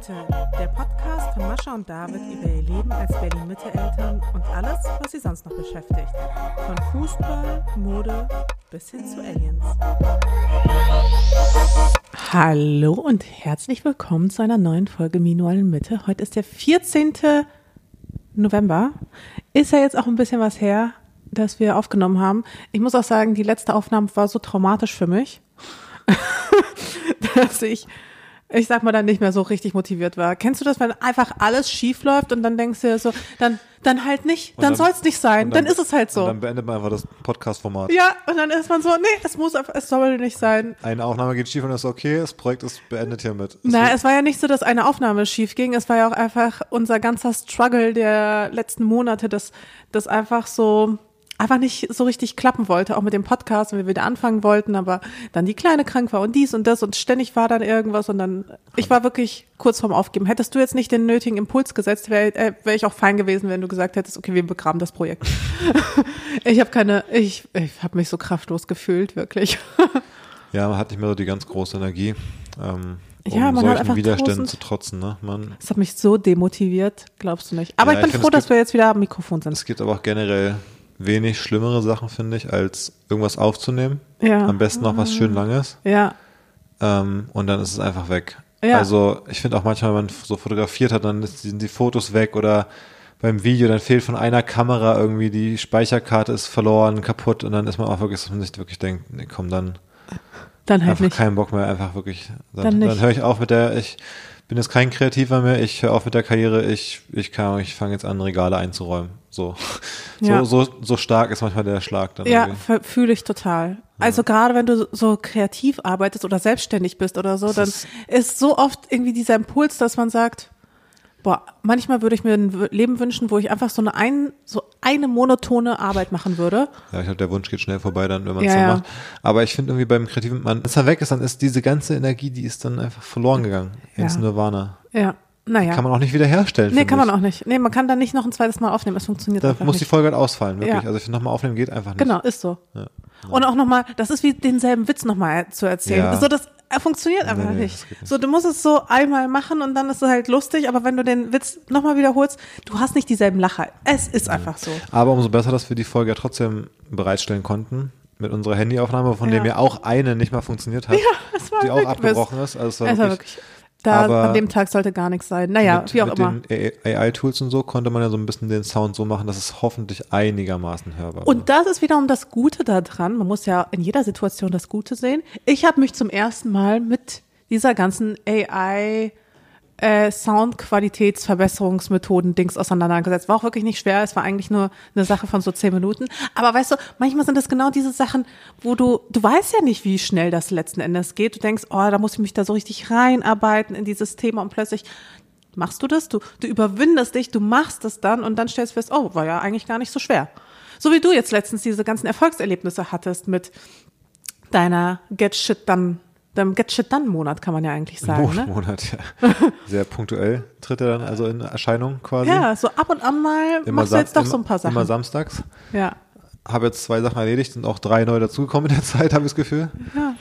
Mitte, der Podcast von Mascha und David über ihr Leben als Berlin-Mitte-Eltern und alles, was sie sonst noch beschäftigt. Von Fußball, Mode bis hin zu Aliens. Hallo und herzlich willkommen zu einer neuen Folge Minual Mitte. Heute ist der 14. November. Ist ja jetzt auch ein bisschen was her, dass wir aufgenommen haben. Ich muss auch sagen, die letzte Aufnahme war so traumatisch für mich, dass ich ich sag mal, dann nicht mehr so richtig motiviert war. Kennst du das, wenn einfach alles schief läuft und dann denkst du dir so, dann, dann halt nicht, dann, dann soll es nicht sein, dann, dann, ist es halt so. Und dann beendet man einfach das Podcast-Format. Ja, und dann ist man so, nee, es muss es soll nicht sein. Eine Aufnahme geht schief und ist okay, das Projekt ist beendet hiermit. Na, es war ja nicht so, dass eine Aufnahme schief ging, es war ja auch einfach unser ganzer Struggle der letzten Monate, dass das einfach so, einfach nicht so richtig klappen wollte, auch mit dem Podcast, wenn wir wieder anfangen wollten, aber dann die Kleine krank war und dies und das und ständig war dann irgendwas und dann, ich war wirklich kurz vorm Aufgeben. Hättest du jetzt nicht den nötigen Impuls gesetzt, wäre äh, wär ich auch fein gewesen, wenn du gesagt hättest, okay, wir begraben das Projekt. ich habe keine, ich, ich habe mich so kraftlos gefühlt, wirklich. ja, man hat nicht mehr so die ganz große Energie. Ähm um ja, man solchen hat einfach Widerständen zu trotzen. Ne? Man, das hat mich so demotiviert, glaubst du nicht. Aber Ja, ich bin ich find, froh, es dass gibt- wir jetzt wieder am Mikrofon sind. es gibt aber auch generell wenig schlimmere Sachen, finde ich, als irgendwas aufzunehmen. Ja. Am besten noch was schön Langes. Ja, Ähm, und dann ist es einfach weg. Ja. Also ich finde auch manchmal, wenn man so fotografiert hat, dann sind die Fotos weg oder beim Video, dann fehlt von einer Kamera irgendwie die Speicherkarte ist verloren, kaputt und dann ist man auch wirklich, dass man sich wirklich denkt, nee, komm, dann dann halt einfach nicht. keinen Bock mehr, einfach wirklich. Dann, Dann dann, höre ich auf mit der, ich bin jetzt kein Kreativer mehr, ich höre auf mit der Karriere, ich, ich kann, ich fange jetzt an, Regale einzuräumen. So. Ja. So, so, so stark ist manchmal der Schlag dann. Ja, fühle ich total. Also gerade wenn du so kreativ arbeitest oder selbstständig bist oder so, dann ist- ist so oft irgendwie dieser Impuls, dass man sagt, boah, manchmal würde ich mir ein Leben wünschen, wo ich einfach so eine ein, so eine monotone Arbeit machen würde. Ja, ich glaube, der Wunsch geht schnell vorbei dann, wenn man es Ja, dann ja. macht. Aber ich finde irgendwie beim Kreativen, man, wenn es dann weg ist, dann ist diese ganze Energie, die ist dann einfach verloren gegangen ins. Nirvana. Ja, naja. Kann man auch nicht wieder herstellen. nee, kann man ich. auch nicht. Nee, man kann dann nicht noch ein zweites Mal aufnehmen. Es funktioniert Da einfach muss die. Folge halt ausfallen, wirklich. Ja. Also ich finde, nochmal aufnehmen geht einfach nicht. Genau, ist so. Und auch nochmal, das ist wie denselben Witz nochmal zu erzählen. Ja. So, das äh, funktioniert einfach Nee, nee, nicht. nicht. So, du musst es so einmal machen und dann ist es halt lustig, aber wenn du den Witz nochmal wiederholst, du hast nicht dieselben Lacher. Es ist einfach so. Aber umso besser, dass wir die Folge ja trotzdem bereitstellen konnten. Mit unserer Handyaufnahme, von Ja. dem ja auch eine nicht mal funktioniert hat. Ja, war die auch abgebrochen ist. Also es war Es war wirklich, wirklich, da, aber an dem Tag sollte gar nichts sein. Naja, mit, wie auch mit immer. den AI-Tools und so konnte man ja so ein bisschen den Sound so machen, dass es hoffentlich einigermaßen hörbar war. Und das ist wiederum das Gute daran. Man muss ja in jeder Situation das Gute sehen. Ich habe mich zum ersten Mal mit dieser ganzen AI äh, Soundqualitätsverbesserungsmethoden Dings auseinandergesetzt. War auch wirklich nicht schwer. Es war eigentlich nur eine Sache von so zehn Minuten. Aber weißt du, manchmal sind das genau diese Sachen, wo du, du weißt ja nicht, wie schnell das letzten Endes geht. Du denkst, oh, da muss ich mich da so richtig reinarbeiten in dieses Thema und plötzlich machst du das, du, du überwindest dich, du machst es dann und dann stellst du fest, oh, war ja eigentlich gar nicht so schwer. So wie du jetzt letztens diese ganzen Erfolgserlebnisse hattest mit deiner Get Shit Done, deinem Get Shit Done Monat, kann man ja eigentlich sagen, Monat, ne? Monat, ja. Sehr punktuell tritt er dann also in Erscheinung quasi. Ja, so ab und an mal machst du jetzt doch immer, so ein paar Sachen. Immer samstags. ja. Habe jetzt zwei Sachen erledigt und auch drei neu dazugekommen in der Zeit, habe ich das Gefühl. Ja.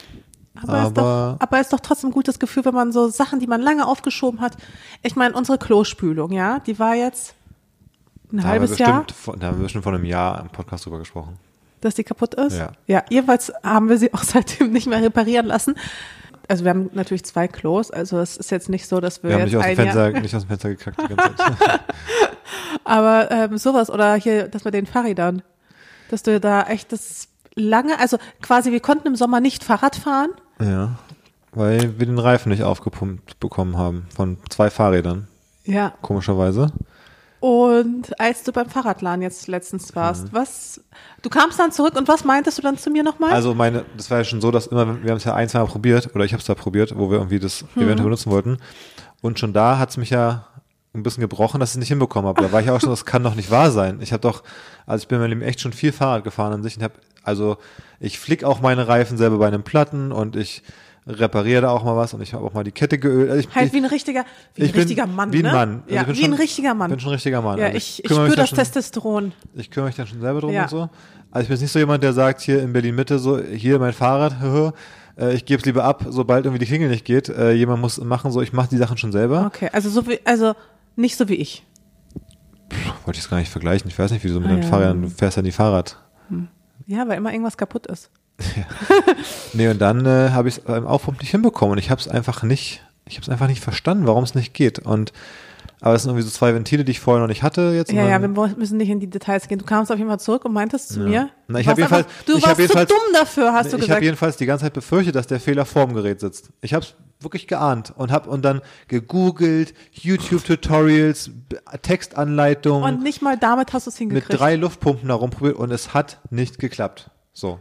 Aber, ist doch, Aber- aber ist doch trotzdem ein gutes Gefühl, wenn man so Sachen, die man lange aufgeschoben hat. Ich meine, unsere Klospülung, ja, die war jetzt ein halbes Jahr, Von, da haben wir bestimmt vor einem Jahr im Podcast drüber gesprochen. Dass die kaputt ist. Ja. ja, jedenfalls haben wir sie auch seitdem nicht mehr reparieren lassen. Also wir haben natürlich zwei Klos, also es ist jetzt nicht so, dass wir, Wir haben jetzt nicht aus, dem ein Jahr, Fenster, nicht aus dem Fenster gekackt die ganze Zeit. aber ähm, sowas oder hier, das mit den Fahrrädern, dass du da echt das lange, also quasi wir konnten im Sommer nicht Fahrrad fahren. ja. Weil wir den Reifen nicht aufgepumpt bekommen haben von zwei Fahrrädern, Ja. komischerweise. Und als du beim Fahrradladen jetzt letztens warst, was, du kamst dann zurück und was meintest du dann zu mir nochmal? Also meine, das war ja schon so, dass immer, wir haben es ja ein, zwei Mal probiert, oder ich habe es da probiert, wo wir irgendwie das Mhm. eventuell benutzen wollten. Und schon da hat es mich ja ein bisschen gebrochen, dass ich es nicht hinbekommen habe. Da war ich auch schon, das kann doch nicht wahr sein. Ich habe doch, also ich bin in meinem Leben echt schon viel Fahrrad gefahren an sich und habe, also ich flick auch meine Reifen selber bei einem Platten und ich repariere da auch mal was und ich habe auch mal die Kette geölt. Also ich, halt ich, wie ein richtiger, wie ein ich bin richtiger Mann, wie ein ne? Mann. Also ja, ich bin wie schon- ein richtiger Mann. bin schon ein richtiger Mann. ja, Also ich, ich mich spüre da das schon- Testosteron. Ich kümmere mich dann schon selber drum Ja. und so. Also ich bin jetzt nicht so jemand, der sagt, hier in Berlin Mitte so, hier mein Fahrrad, äh, ich gebe es lieber ab, sobald irgendwie die Klingel nicht geht. Äh, jemand muss machen, so ich mache die Sachen schon selber. Okay, also so wie, also nicht so wie ich. Wollte ich es gar nicht vergleichen. Ich weiß nicht, wieso mit Ah, deinen ja. Fahrrädern, du fährst ja nie Fahrrad. Ja, weil immer irgendwas kaputt ist. Nee, und dann äh, habe ich es beim Aufpumpen nicht hinbekommen und ich habe es einfach nicht, ich habe es einfach nicht verstanden, warum es nicht geht. Und aber das sind irgendwie so zwei Ventile, die ich vorher noch nicht hatte jetzt. Ja, ja, wir müssen nicht in die Details gehen. Du kamst auf jeden Fall zurück und meintest zu mir, Na, ich du hab warst jedenfalls- du ich warst jedenfalls- zu dumm dafür, hast du ich habe gesagt. jedenfalls die ganze Zeit befürchtet, dass der Fehler vorm Gerät sitzt. Ich habe es wirklich geahnt und habe und dann gegoogelt, YouTube-Tutorials, Textanleitungen Und nicht mal damit hast du es mit hingekriegt. drei Luftpumpen darum probiert und es hat nicht geklappt. So.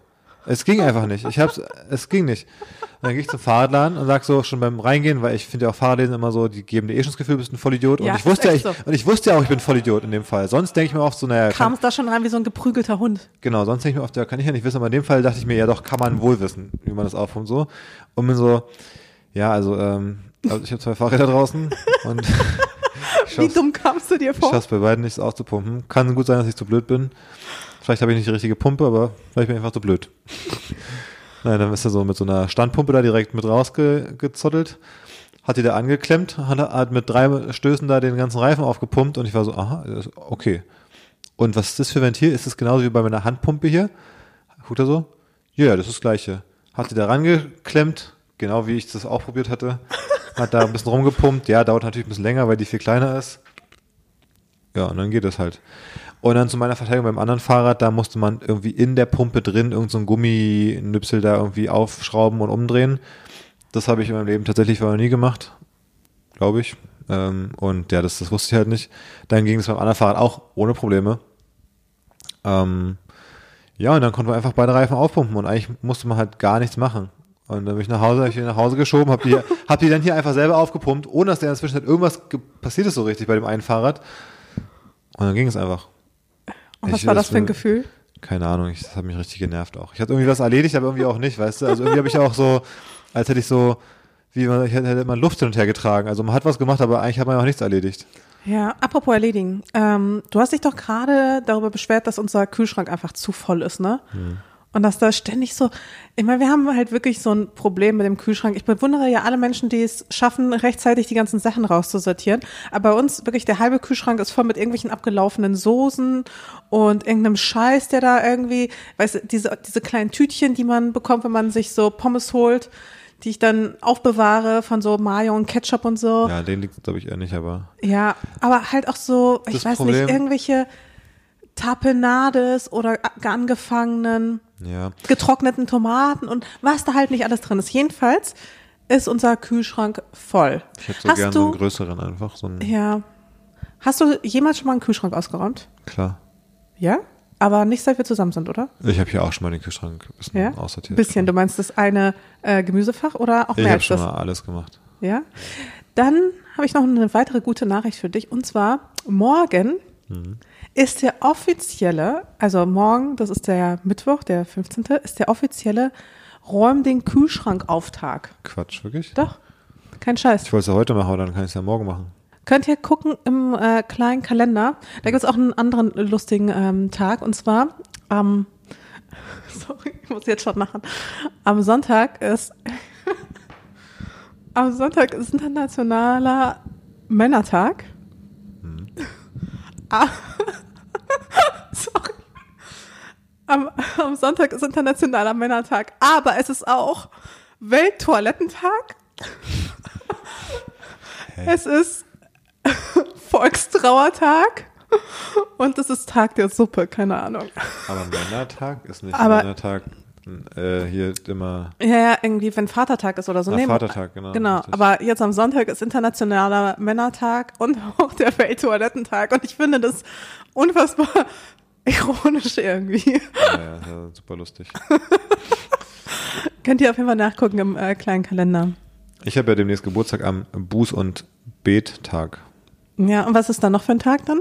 Es ging einfach nicht. Ich hab's, es ging nicht. Und dann gehe ich zum Fahrradladen und sag so schon beim Reingehen, weil ich finde ja auch Fahrradläden immer so, die geben dir eh schon das Gefühl, du bist ein Vollidiot. Ja, und ich wusste ja, ich, echt und ich wusste ja auch, ich bin Vollidiot in dem Fall. Sonst denke ich mir oft so, naja, kann, kamst da schon rein wie so ein geprügelter Hund. genau, sonst denke ich mir oft, ja, kann ich ja nicht wissen, aber in dem Fall dachte ich mir, ja doch, kann man wohl wissen, wie man das aufpumpt so. Und bin so, ja, also, ähm, also ich habe zwei Fahrräder draußen und ich Wie dumm kamst du dir ich vor? schaff's bei beiden nichts auszupumpen. Kann gut sein, dass ich zu blöd bin. Vielleicht habe ich nicht die richtige Pumpe, aber vielleicht bin ich einfach zu blöd. Nein, dann ist er so mit so einer Standpumpe da direkt mit rausgezottelt. Hat die da angeklemmt, hat, mit drei Stößen da den ganzen Reifen aufgepumpt und ich war so, aha, das okay. Und was ist das für ein Ventil? Ist das genauso wie bei meiner Handpumpe hier? Guckt er so? Ja, das ist das gleiche. Hat die da rangeklemmt, genau wie ich das auch probiert hatte. Hat da ein bisschen rumgepumpt. Ja, dauert natürlich ein bisschen länger, weil die viel kleiner ist. Ja, und dann geht es halt. Und dann zu meiner Verteidigung beim anderen Fahrrad, da musste man irgendwie in der Pumpe drin irgendeinen so Gumminüpsel da irgendwie aufschrauben und umdrehen. Das habe ich in meinem Leben tatsächlich vorher nie gemacht, glaube ich. Ähm, und ja, das, das wusste ich halt nicht. Dann ging es beim anderen Fahrrad auch ohne Probleme. Ähm, ja, und dann konnten wir einfach beide Reifen aufpumpen und eigentlich musste man halt gar nichts machen. Und dann bin ich nach Hause, hab ich die nach Hause geschoben, hab die, hab die dann hier einfach selber aufgepumpt, ohne dass der in der Zwischenzeit irgendwas ge- passiert ist so richtig bei dem einen Fahrrad. Und dann ging es einfach. Und was Ich- war das das für ein Gefühl? Keine Ahnung, ich, das hat mich richtig genervt auch. Ich hatte irgendwie was erledigt, aber irgendwie auch nicht, weißt du? Also irgendwie habe ich auch so, als hätte ich so, wie man, ich hätte, man Luft hin und her getragen. Also man hat was gemacht, aber eigentlich hat man ja auch nichts erledigt. Ja, apropos erledigen. Ähm, du hast dich doch gerade darüber beschwert, dass unser Kühlschrank einfach zu voll ist, ne? Und dass da ständig so, ich meine, wir haben halt wirklich so ein Problem mit dem Kühlschrank. Ich bewundere ja alle Menschen, die es schaffen, rechtzeitig die ganzen Sachen rauszusortieren. Aber bei uns wirklich der halbe Kühlschrank ist voll mit irgendwelchen abgelaufenen Soßen und irgendeinem Scheiß, der da irgendwie, weißt du, diese, diese kleinen Tütchen, die man bekommt, wenn man sich so Pommes holt, die ich dann aufbewahre von so Mayo und Ketchup und so. Ja, den liegt glaube ich eher nicht, aber Ja, aber halt auch so, ich weiß Problem- nicht, irgendwelche Tapenades oder angefangenen ja. getrockneten Tomaten und was da halt nicht alles drin ist. Jedenfalls ist unser Kühlschrank voll. Ich hätte so Hast gern so einen größeren einfach, so einen, ja, hast du jemals schon mal einen Kühlschrank ausgeräumt? klar. Ja? Aber nicht seit wir zusammen sind, oder? Ich habe hier auch schon mal den Kühlschrank ein bisschen Ja? aussortiert. Bisschen. Du meinst das eine äh, Gemüsefach oder auch Ich mehr habe als schon mal alles gemacht. Ja. Dann habe ich noch eine weitere gute Nachricht für dich. Und zwar, morgen Mhm. ist der offizielle, also morgen, das ist der Mittwoch, der 15., ist der offizielle Räum den Kühlschrank-Auftag. Quatsch, wirklich? Doch, kein Scheiß. Ich wollte es ja heute machen, aber dann kann ich es ja morgen machen. Könnt ihr gucken im äh, kleinen Kalender. Da gibt es auch einen anderen lustigen ähm, Tag. Und zwar am, sorry, ich muss jetzt schon machen. Am Sonntag ist, am Sonntag ist internationaler Männertag. Ah, sorry. Am, am Sonntag ist internationaler Männertag. Aber es ist auch Welttoilettentag. Es ist Volkstrauertag und es ist Tag der Suppe, keine Ahnung. Aber Männertag ist nicht Aber- Männertag äh, hier immer Ja, ja, irgendwie, wenn Vatertag ist oder so. Ah, Vatertag, genau, Genau, richtig. aber jetzt am Sonntag ist internationaler Männertag und auch der Welttoilettentag und ich finde das unfassbar ironisch irgendwie. ja, ja, ja, super lustig. Könnt ihr auf jeden Fall nachgucken im äh, kleinen Kalender. Ich habe ja demnächst Geburtstag am Buß- und Bettag. Ja, und was ist dann noch für ein Tag dann?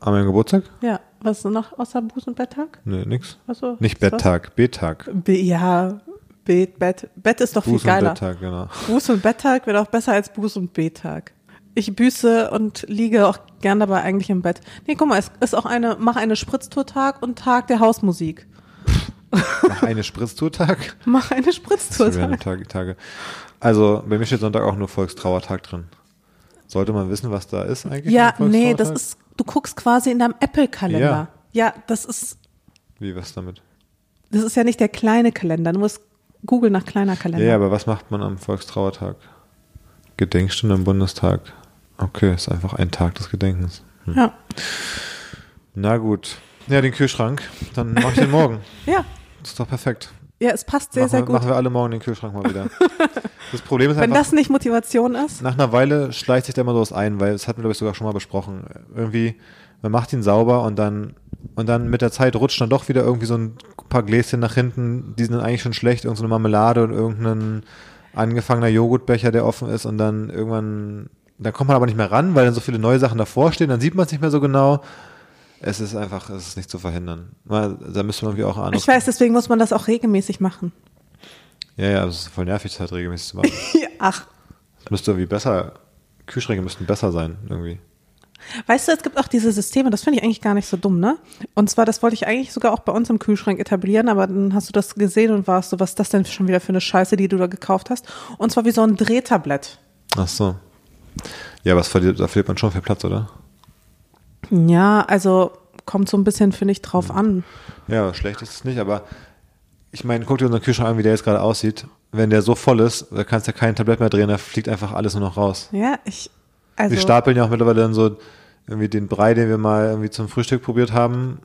An meinem Geburtstag? Ja, was ist noch außer Buß- und Betttag? Nee, nix. Also, Nicht? Betttag, Bettag. Be ja, Bet, Bett. Bett ist doch viel Buß- und geiler. Betttag, genau. Buß- und Betttag wäre doch besser als Buß- und Bettag. Ich büße und liege auch gern dabei eigentlich im Bett. Nee, guck mal, es ist auch eine, mach eine Spritztour-Tag und Tag der Hausmusik. Mach eine Spritztour-Tag. Mach eine Spritztour. Das wären Tage, Tage. Also bei mir steht Sonntag auch nur Volkstrauertag drin. Sollte man wissen, was da ist eigentlich? Ja, nee, das Volkstrauertag? ist, du guckst quasi in deinem Apple-Kalender. Ja. Ja. das ist, Wie, was damit? das ist ja nicht der kleine Kalender. Du musst googeln nach kleiner Kalender. Ja, ja, aber was macht man am Volkstrauertag? Gedenkstunde im Bundestag. Okay, ist einfach ein Tag des Gedenkens. Hm. ja. Na gut. Ja, den Kühlschrank. Dann mach ich den morgen. Ja. Das ist doch perfekt. Ja, es passt sehr, machen, sehr gut. machen wir alle morgen den Kühlschrank mal wieder. Das Problem ist Wenn einfach, das nicht Motivation ist. nach einer Weile schleicht sich da immer sowas ein, weil das hatten wir, glaube ich, sogar schon mal besprochen. Irgendwie, man macht ihn sauber und dann, und dann mit der Zeit rutscht dann doch wieder irgendwie so ein paar Gläschen nach hinten, die sind dann eigentlich schon schlecht, irgendeine Marmelade und irgendein angefangener Joghurtbecher, der offen ist und dann irgendwann, dann kommt man aber nicht mehr ran, weil dann so viele neue Sachen davor stehen, dann sieht man es nicht mehr so genau. Es ist einfach, es ist nicht zu verhindern. Mal, Da müsste man irgendwie auch an. Ich weiß, deswegen muss man das auch regelmäßig machen. Ja, ja, es ist voll nervig, das halt regelmäßig zu machen. Ach, Es müsste irgendwie besser, Kühlschränke müssten besser sein, irgendwie. Weißt du, es gibt auch diese Systeme, das finde ich eigentlich gar nicht so dumm, ne? Und zwar, das wollte ich eigentlich sogar auch bei uns im Kühlschrank etablieren, aber dann hast du das gesehen und warst so, was ist das denn schon wieder für eine Scheiße, die du da gekauft hast? Und zwar wie so ein Drehtablett. Ach so. Ja, aber es verliert, da verliert man schon viel Platz, oder? Ja, also kommt so ein bisschen, finde ich, drauf an. Ja, schlecht ist es nicht, aber ich meine, guck dir unseren Kühlschrank an, wie der jetzt gerade aussieht. Wenn der so voll ist, da kannst du ja kein Tablett mehr drehen, da fliegt einfach alles nur noch raus. Ja, ich, also. Wir stapeln ja auch mittlerweile dann so irgendwie den Brei, den wir mal irgendwie zum Frühstück probiert haben,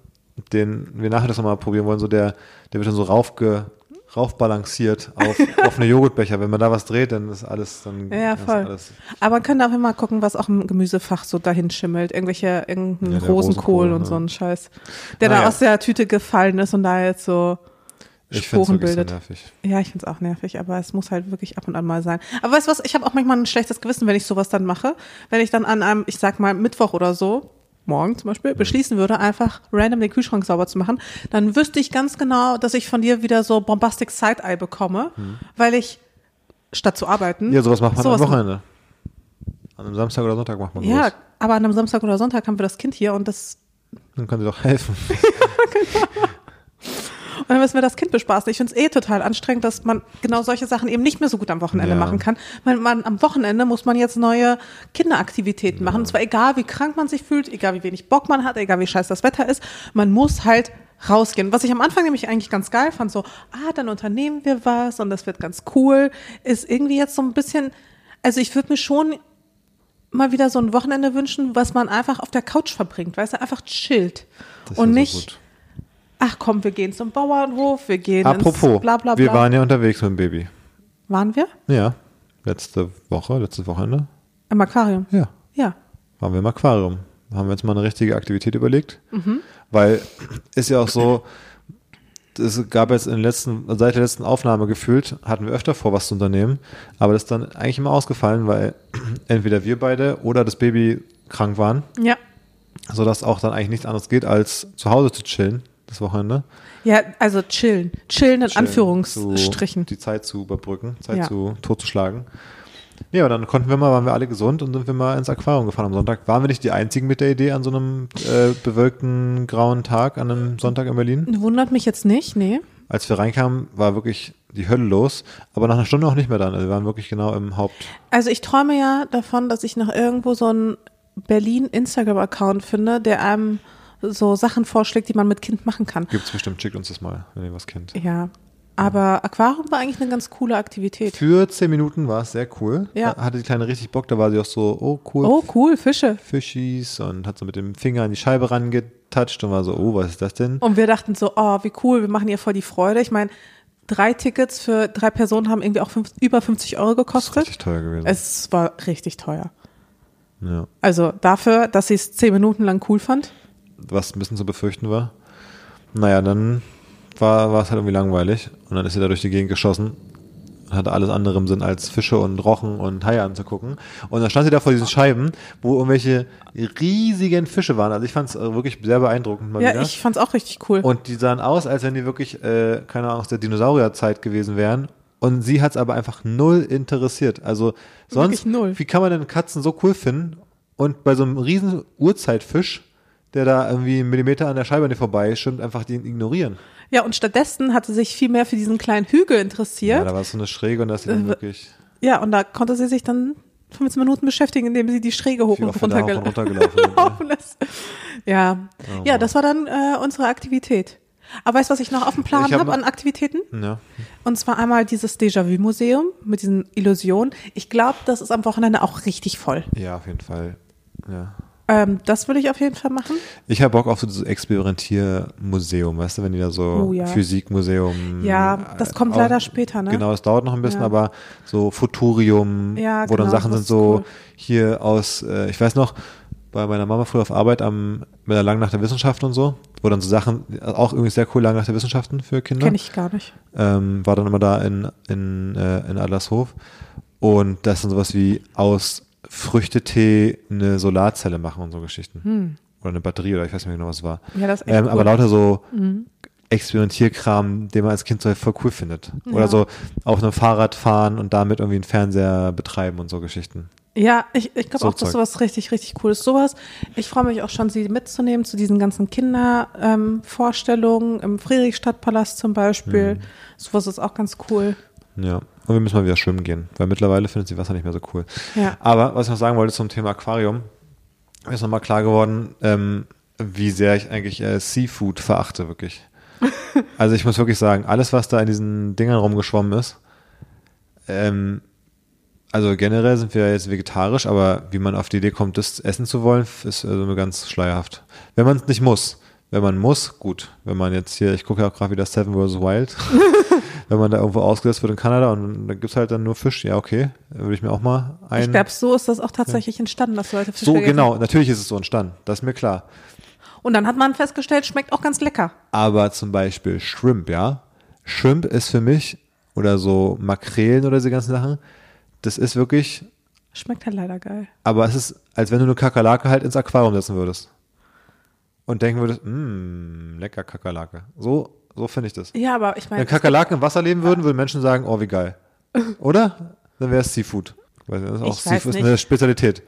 den wir nachher das nochmal probieren wollen, so der, der wird dann so raufge, raufbalanciert auf, auf eine Joghurtbecher. Wenn man da was dreht, dann ist alles dann Ja, voll. Alles, Aber man könnte auch immer gucken, was auch im Gemüsefach so dahin schimmelt. Irgendwelche, irgendein Ja, Rosenkohl, Rosenkohl, und ne. so ein Scheiß. Der Naja. da aus der Tüte gefallen ist und da jetzt so ich finde es bildet. nervig. Ja, ich find's auch nervig, aber es muss halt wirklich ab und an mal sein. Aber weißt du was, ich habe auch manchmal ein schlechtes Gewissen, wenn ich sowas dann mache. Wenn ich dann an einem, ich sag mal, Mittwoch oder so, morgen zum Beispiel, beschließen würde, einfach random den Kühlschrank sauber zu machen, dann wüsste ich ganz genau, dass ich von dir wieder so Bombastic Side-Eye bekomme, weil ich statt zu arbeiten. Ja, sowas macht man sowas- am Wochenende. An einem Samstag oder Sonntag macht man Ja, sowas. aber an einem Samstag oder Sonntag haben wir das Kind hier und das Dann kann sie doch helfen. Und dann müssen wir das Kind bespaßen. Ich finde es eh total anstrengend, dass man genau solche Sachen eben nicht mehr so gut am Wochenende Ja. machen kann. Weil man am Wochenende muss man jetzt neue Kinderaktivitäten machen. Und zwar egal, wie krank man sich fühlt, egal wie wenig Bock man hat, egal wie scheiß das Wetter ist. Man muss halt rausgehen. Was ich am Anfang nämlich eigentlich ganz geil fand, so, ah, dann unternehmen wir was und das wird ganz cool, ist irgendwie jetzt so ein bisschen, also ich würde mir schon mal wieder so ein Wochenende wünschen, was man einfach auf der Couch verbringt, weißt du, einfach chillt. Das und nicht. Ach komm, wir gehen zum Bauernhof, wir gehen Apropos, ins bla bla bla. wir waren ja unterwegs mit dem Baby. Waren wir? Ja, letzte Woche, letztes Wochenende. Im Aquarium. Ja, Ja. waren wir im Aquarium. Haben wir uns mal eine richtige Aktivität überlegt. Weil ist ja auch so, es gab jetzt in den letzten, seit der letzten Aufnahme gefühlt, hatten wir öfter vor, was zu unternehmen, aber das ist dann eigentlich immer ausgefallen, weil entweder wir beide oder das Baby krank waren, Ja. sodass auch dann eigentlich nichts anderes geht, als zu Hause zu chillen, das Wochenende. Ja, also chillen. Chillen in Chillen, Anführungsstrichen. Zu, die Zeit zu überbrücken, Zeit Ja. zu totzuschlagen. Ja, und dann konnten wir mal, waren wir alle gesund und sind wir mal ins Aquarium gefahren am Sonntag. Waren wir nicht die einzigen mit der Idee an so einem äh, bewölkten grauen Tag an einem Sonntag in Berlin? Wundert mich jetzt nicht, nee. Als wir reinkamen, war wirklich die Hölle los, aber nach einer Stunde auch nicht mehr dann. Also wir waren wirklich genau im Haupt. Also ich träume ja davon, dass ich noch irgendwo so einen Berlin-Instagram-Account finde, der einem so Sachen vorschlägt, die man mit Kind machen kann. Gibt's bestimmt, schickt uns das mal, wenn ihr was kennt. Ja. Aber Aquarium war eigentlich eine ganz coole Aktivität. Für zehn Minuten war es sehr cool. Ja. Hatte die Kleine richtig Bock, da war sie auch so, oh cool, Oh, cool, Fische. Fischis und hat so mit dem Finger an die Scheibe rangetatscht und war so, oh, was ist das denn? Und wir dachten so, oh, wie cool, wir machen ihr voll die Freude. Ich meine, drei Tickets für drei Personen haben irgendwie auch fünf, über 50 Euro Das ist gekostet. richtig teuer gewesen. Es war richtig teuer. ja. Also dafür, dass sie es zehn Minuten lang cool fand. Was ein bisschen zu befürchten war. Naja, dann war, war es halt irgendwie langweilig und dann ist sie da durch die Gegend geschossen und hatte alles andere im Sinn als Fische und Rochen und Haie anzugucken. Und dann stand sie da vor diesen Scheiben, wo irgendwelche riesigen Fische waren. Also ich fand es wirklich sehr beeindruckend mal Ja, wieder. ich fand's auch richtig cool. Und die sahen aus, als wenn die wirklich, äh, keine Ahnung, aus der Dinosaurierzeit gewesen wären. Und sie hat es aber einfach null interessiert. Also sonst, wie kann man denn Katzen so cool finden? Und bei so einem riesen Urzeitfisch, der da irgendwie einen Millimeter an der Scheibe dir vorbei ist, stimmt einfach den ignorieren. Ja, und stattdessen hat sie sich viel mehr für diesen kleinen Hügel Ja, interessiert. da war es so eine Schräge und das ist dann Äh, wirklich Ja, und da konnte sie sich dann 15 Minuten beschäftigen, indem sie die Schräge hoch und runter runter runtergelaufen. sind, ne? ist. Ja, Oh ja, das war dann äh, unsere Aktivität. Aber weißt du, was ich noch auf dem Plan hab habe noch- an Aktivitäten? Ja. Und zwar einmal dieses Déjà-vu-Museum mit diesen Illusionen. Ich glaube, das ist am Wochenende auch richtig voll. ja, auf jeden Fall. Ja. Ähm, das will ich auf jeden Fall machen. Ich habe Bock auf so dieses Experimentiermuseum, weißt du, wenn die da so Oh, ja. Physikmuseum. Ja, das kommt auch- leider später, ne? Genau, das dauert noch ein bisschen, Ja. aber so Futurium, Ja, wo dann genau, Sachen das sind so cool. hier aus, äh, ich weiß noch, bei meiner Mama früher auf Arbeit am bei der Lang nach der Wissenschaft und so, wo dann so Sachen, auch irgendwie sehr cool Lang nach der Wissenschaften für Kinder. Kenne ich gar nicht. ähm, war dann immer da in, in, äh, in Adlershof. Und das ist dann sowas wie aus Früchtetee eine Solarzelle machen und so Geschichten. Oder eine Batterie oder ich weiß nicht mehr genau, was es war. Hm. Ja, das ist echt ähm, Aber cool. Mhm. lauter so Experimentierkram, den man als Kind so voll cool findet. Oder Ja. so auf einem Fahrrad fahren und damit irgendwie einen Fernseher betreiben und so Geschichten. Ja, ich, ich glaube So auch, dass sowas richtig, richtig cool ist. Sowas. Ich freue mich auch schon, sie mitzunehmen zu diesen ganzen Kindervorstellungen ähm, im Friedrichstadtpalast zum Beispiel. Mhm. Sowas ist auch ganz cool. Ja. Und wir müssen mal wieder schwimmen gehen, weil mittlerweile findet sie Wasser nicht mehr so cool. Ja. Aber was ich noch sagen wollte zum Thema Aquarium, ist nochmal klar geworden, ähm, wie sehr ich eigentlich äh, Seafood verachte, wirklich. also ich muss wirklich sagen, alles, was da in diesen Dingern rumgeschwommen ist, ähm, also generell sind wir jetzt vegetarisch, aber wie man auf die Idee kommt, das essen zu wollen, ist also ganz schleierhaft. Wenn man es nicht muss. Wenn man muss, gut. Wenn man jetzt hier, ich gucke ja auch gerade wieder Seven vs. Wild, wenn man da irgendwo ausgesetzt wird in Kanada und da gibt's halt dann nur Fisch, ja okay, würde ich mir auch mal ein... Ich glaube, so ist das auch tatsächlich entstanden, dass Leute Fisch so gegessen genau, natürlich ist es so entstanden, das ist mir klar. Und dann hat man festgestellt, schmeckt auch ganz lecker. Aber zum Beispiel Shrimp, ja. Shrimp ist für mich, oder so Makrelen oder diese ganzen Sachen, das ist wirklich, Schmeckt halt leider geil. aber es ist, als wenn du eine Kakerlake halt ins Aquarium setzen würdest. Und denken würdest, mmm, lecker Kakerlake. So, so finde ich das. Ja, aber ich meine, Wenn Kakerlaken im Wasser leben würden, würden Menschen sagen, oh, wie geil. Oder? Dann wäre es Seafood. Weil Das ist auch Seafood, ist eine Spezialität.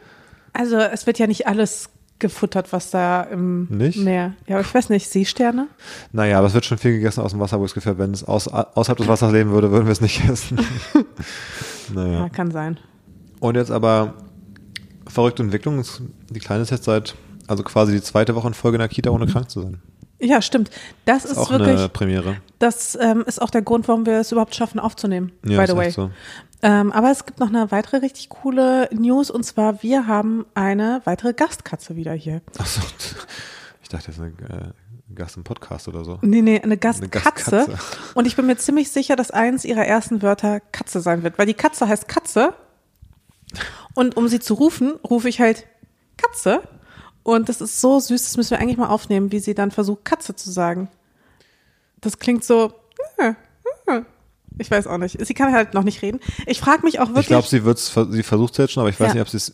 also es wird ja nicht alles gefuttert, was da im Nicht? Meer. Ja, aber ich weiß nicht, Seesterne? Naja, aber es wird schon viel gegessen aus dem Wasser, wo Gefühl habe, wenn es aus, außerhalb des Wassers leben würde, würden wir es nicht essen. naja. Ja, kann sein. Und jetzt aber verrückte Entwicklung. Es- Die Kleine ist jetzt seit, also quasi die zweite Woche in Folge in der Kita, ohne krank zu sein. Ja, stimmt. Das ist, Ist auch wirklich, eine Premiere. das ähm, ist auch der Grund, warum wir es überhaupt schaffen aufzunehmen. Ja, by the way. so. Ähm, aber es gibt noch eine weitere richtig coole News und zwar wir haben eine weitere Gastkatze wieder hier. Achso, ich dachte, das ist ein äh, Gast im Podcast oder so. Nee, nee, eine Gastkatze. Gastkatze. Und ich bin mir ziemlich sicher, dass eins ihrer ersten Wörter Katze sein wird, weil die Katze heißt Katze. Und um sie zu rufen, rufe ich halt Katze. Und das ist so süß, das müssen wir eigentlich mal aufnehmen, wie sie dann versucht, Katze zu sagen. Das klingt so. äh, äh. Ich weiß auch nicht. Sie kann halt noch nicht reden. Ich frage mich auch wirklich. Ich glaube, sie wird's, sie versucht es jetzt schon, aber ich weiß Ja. nicht, ob sie es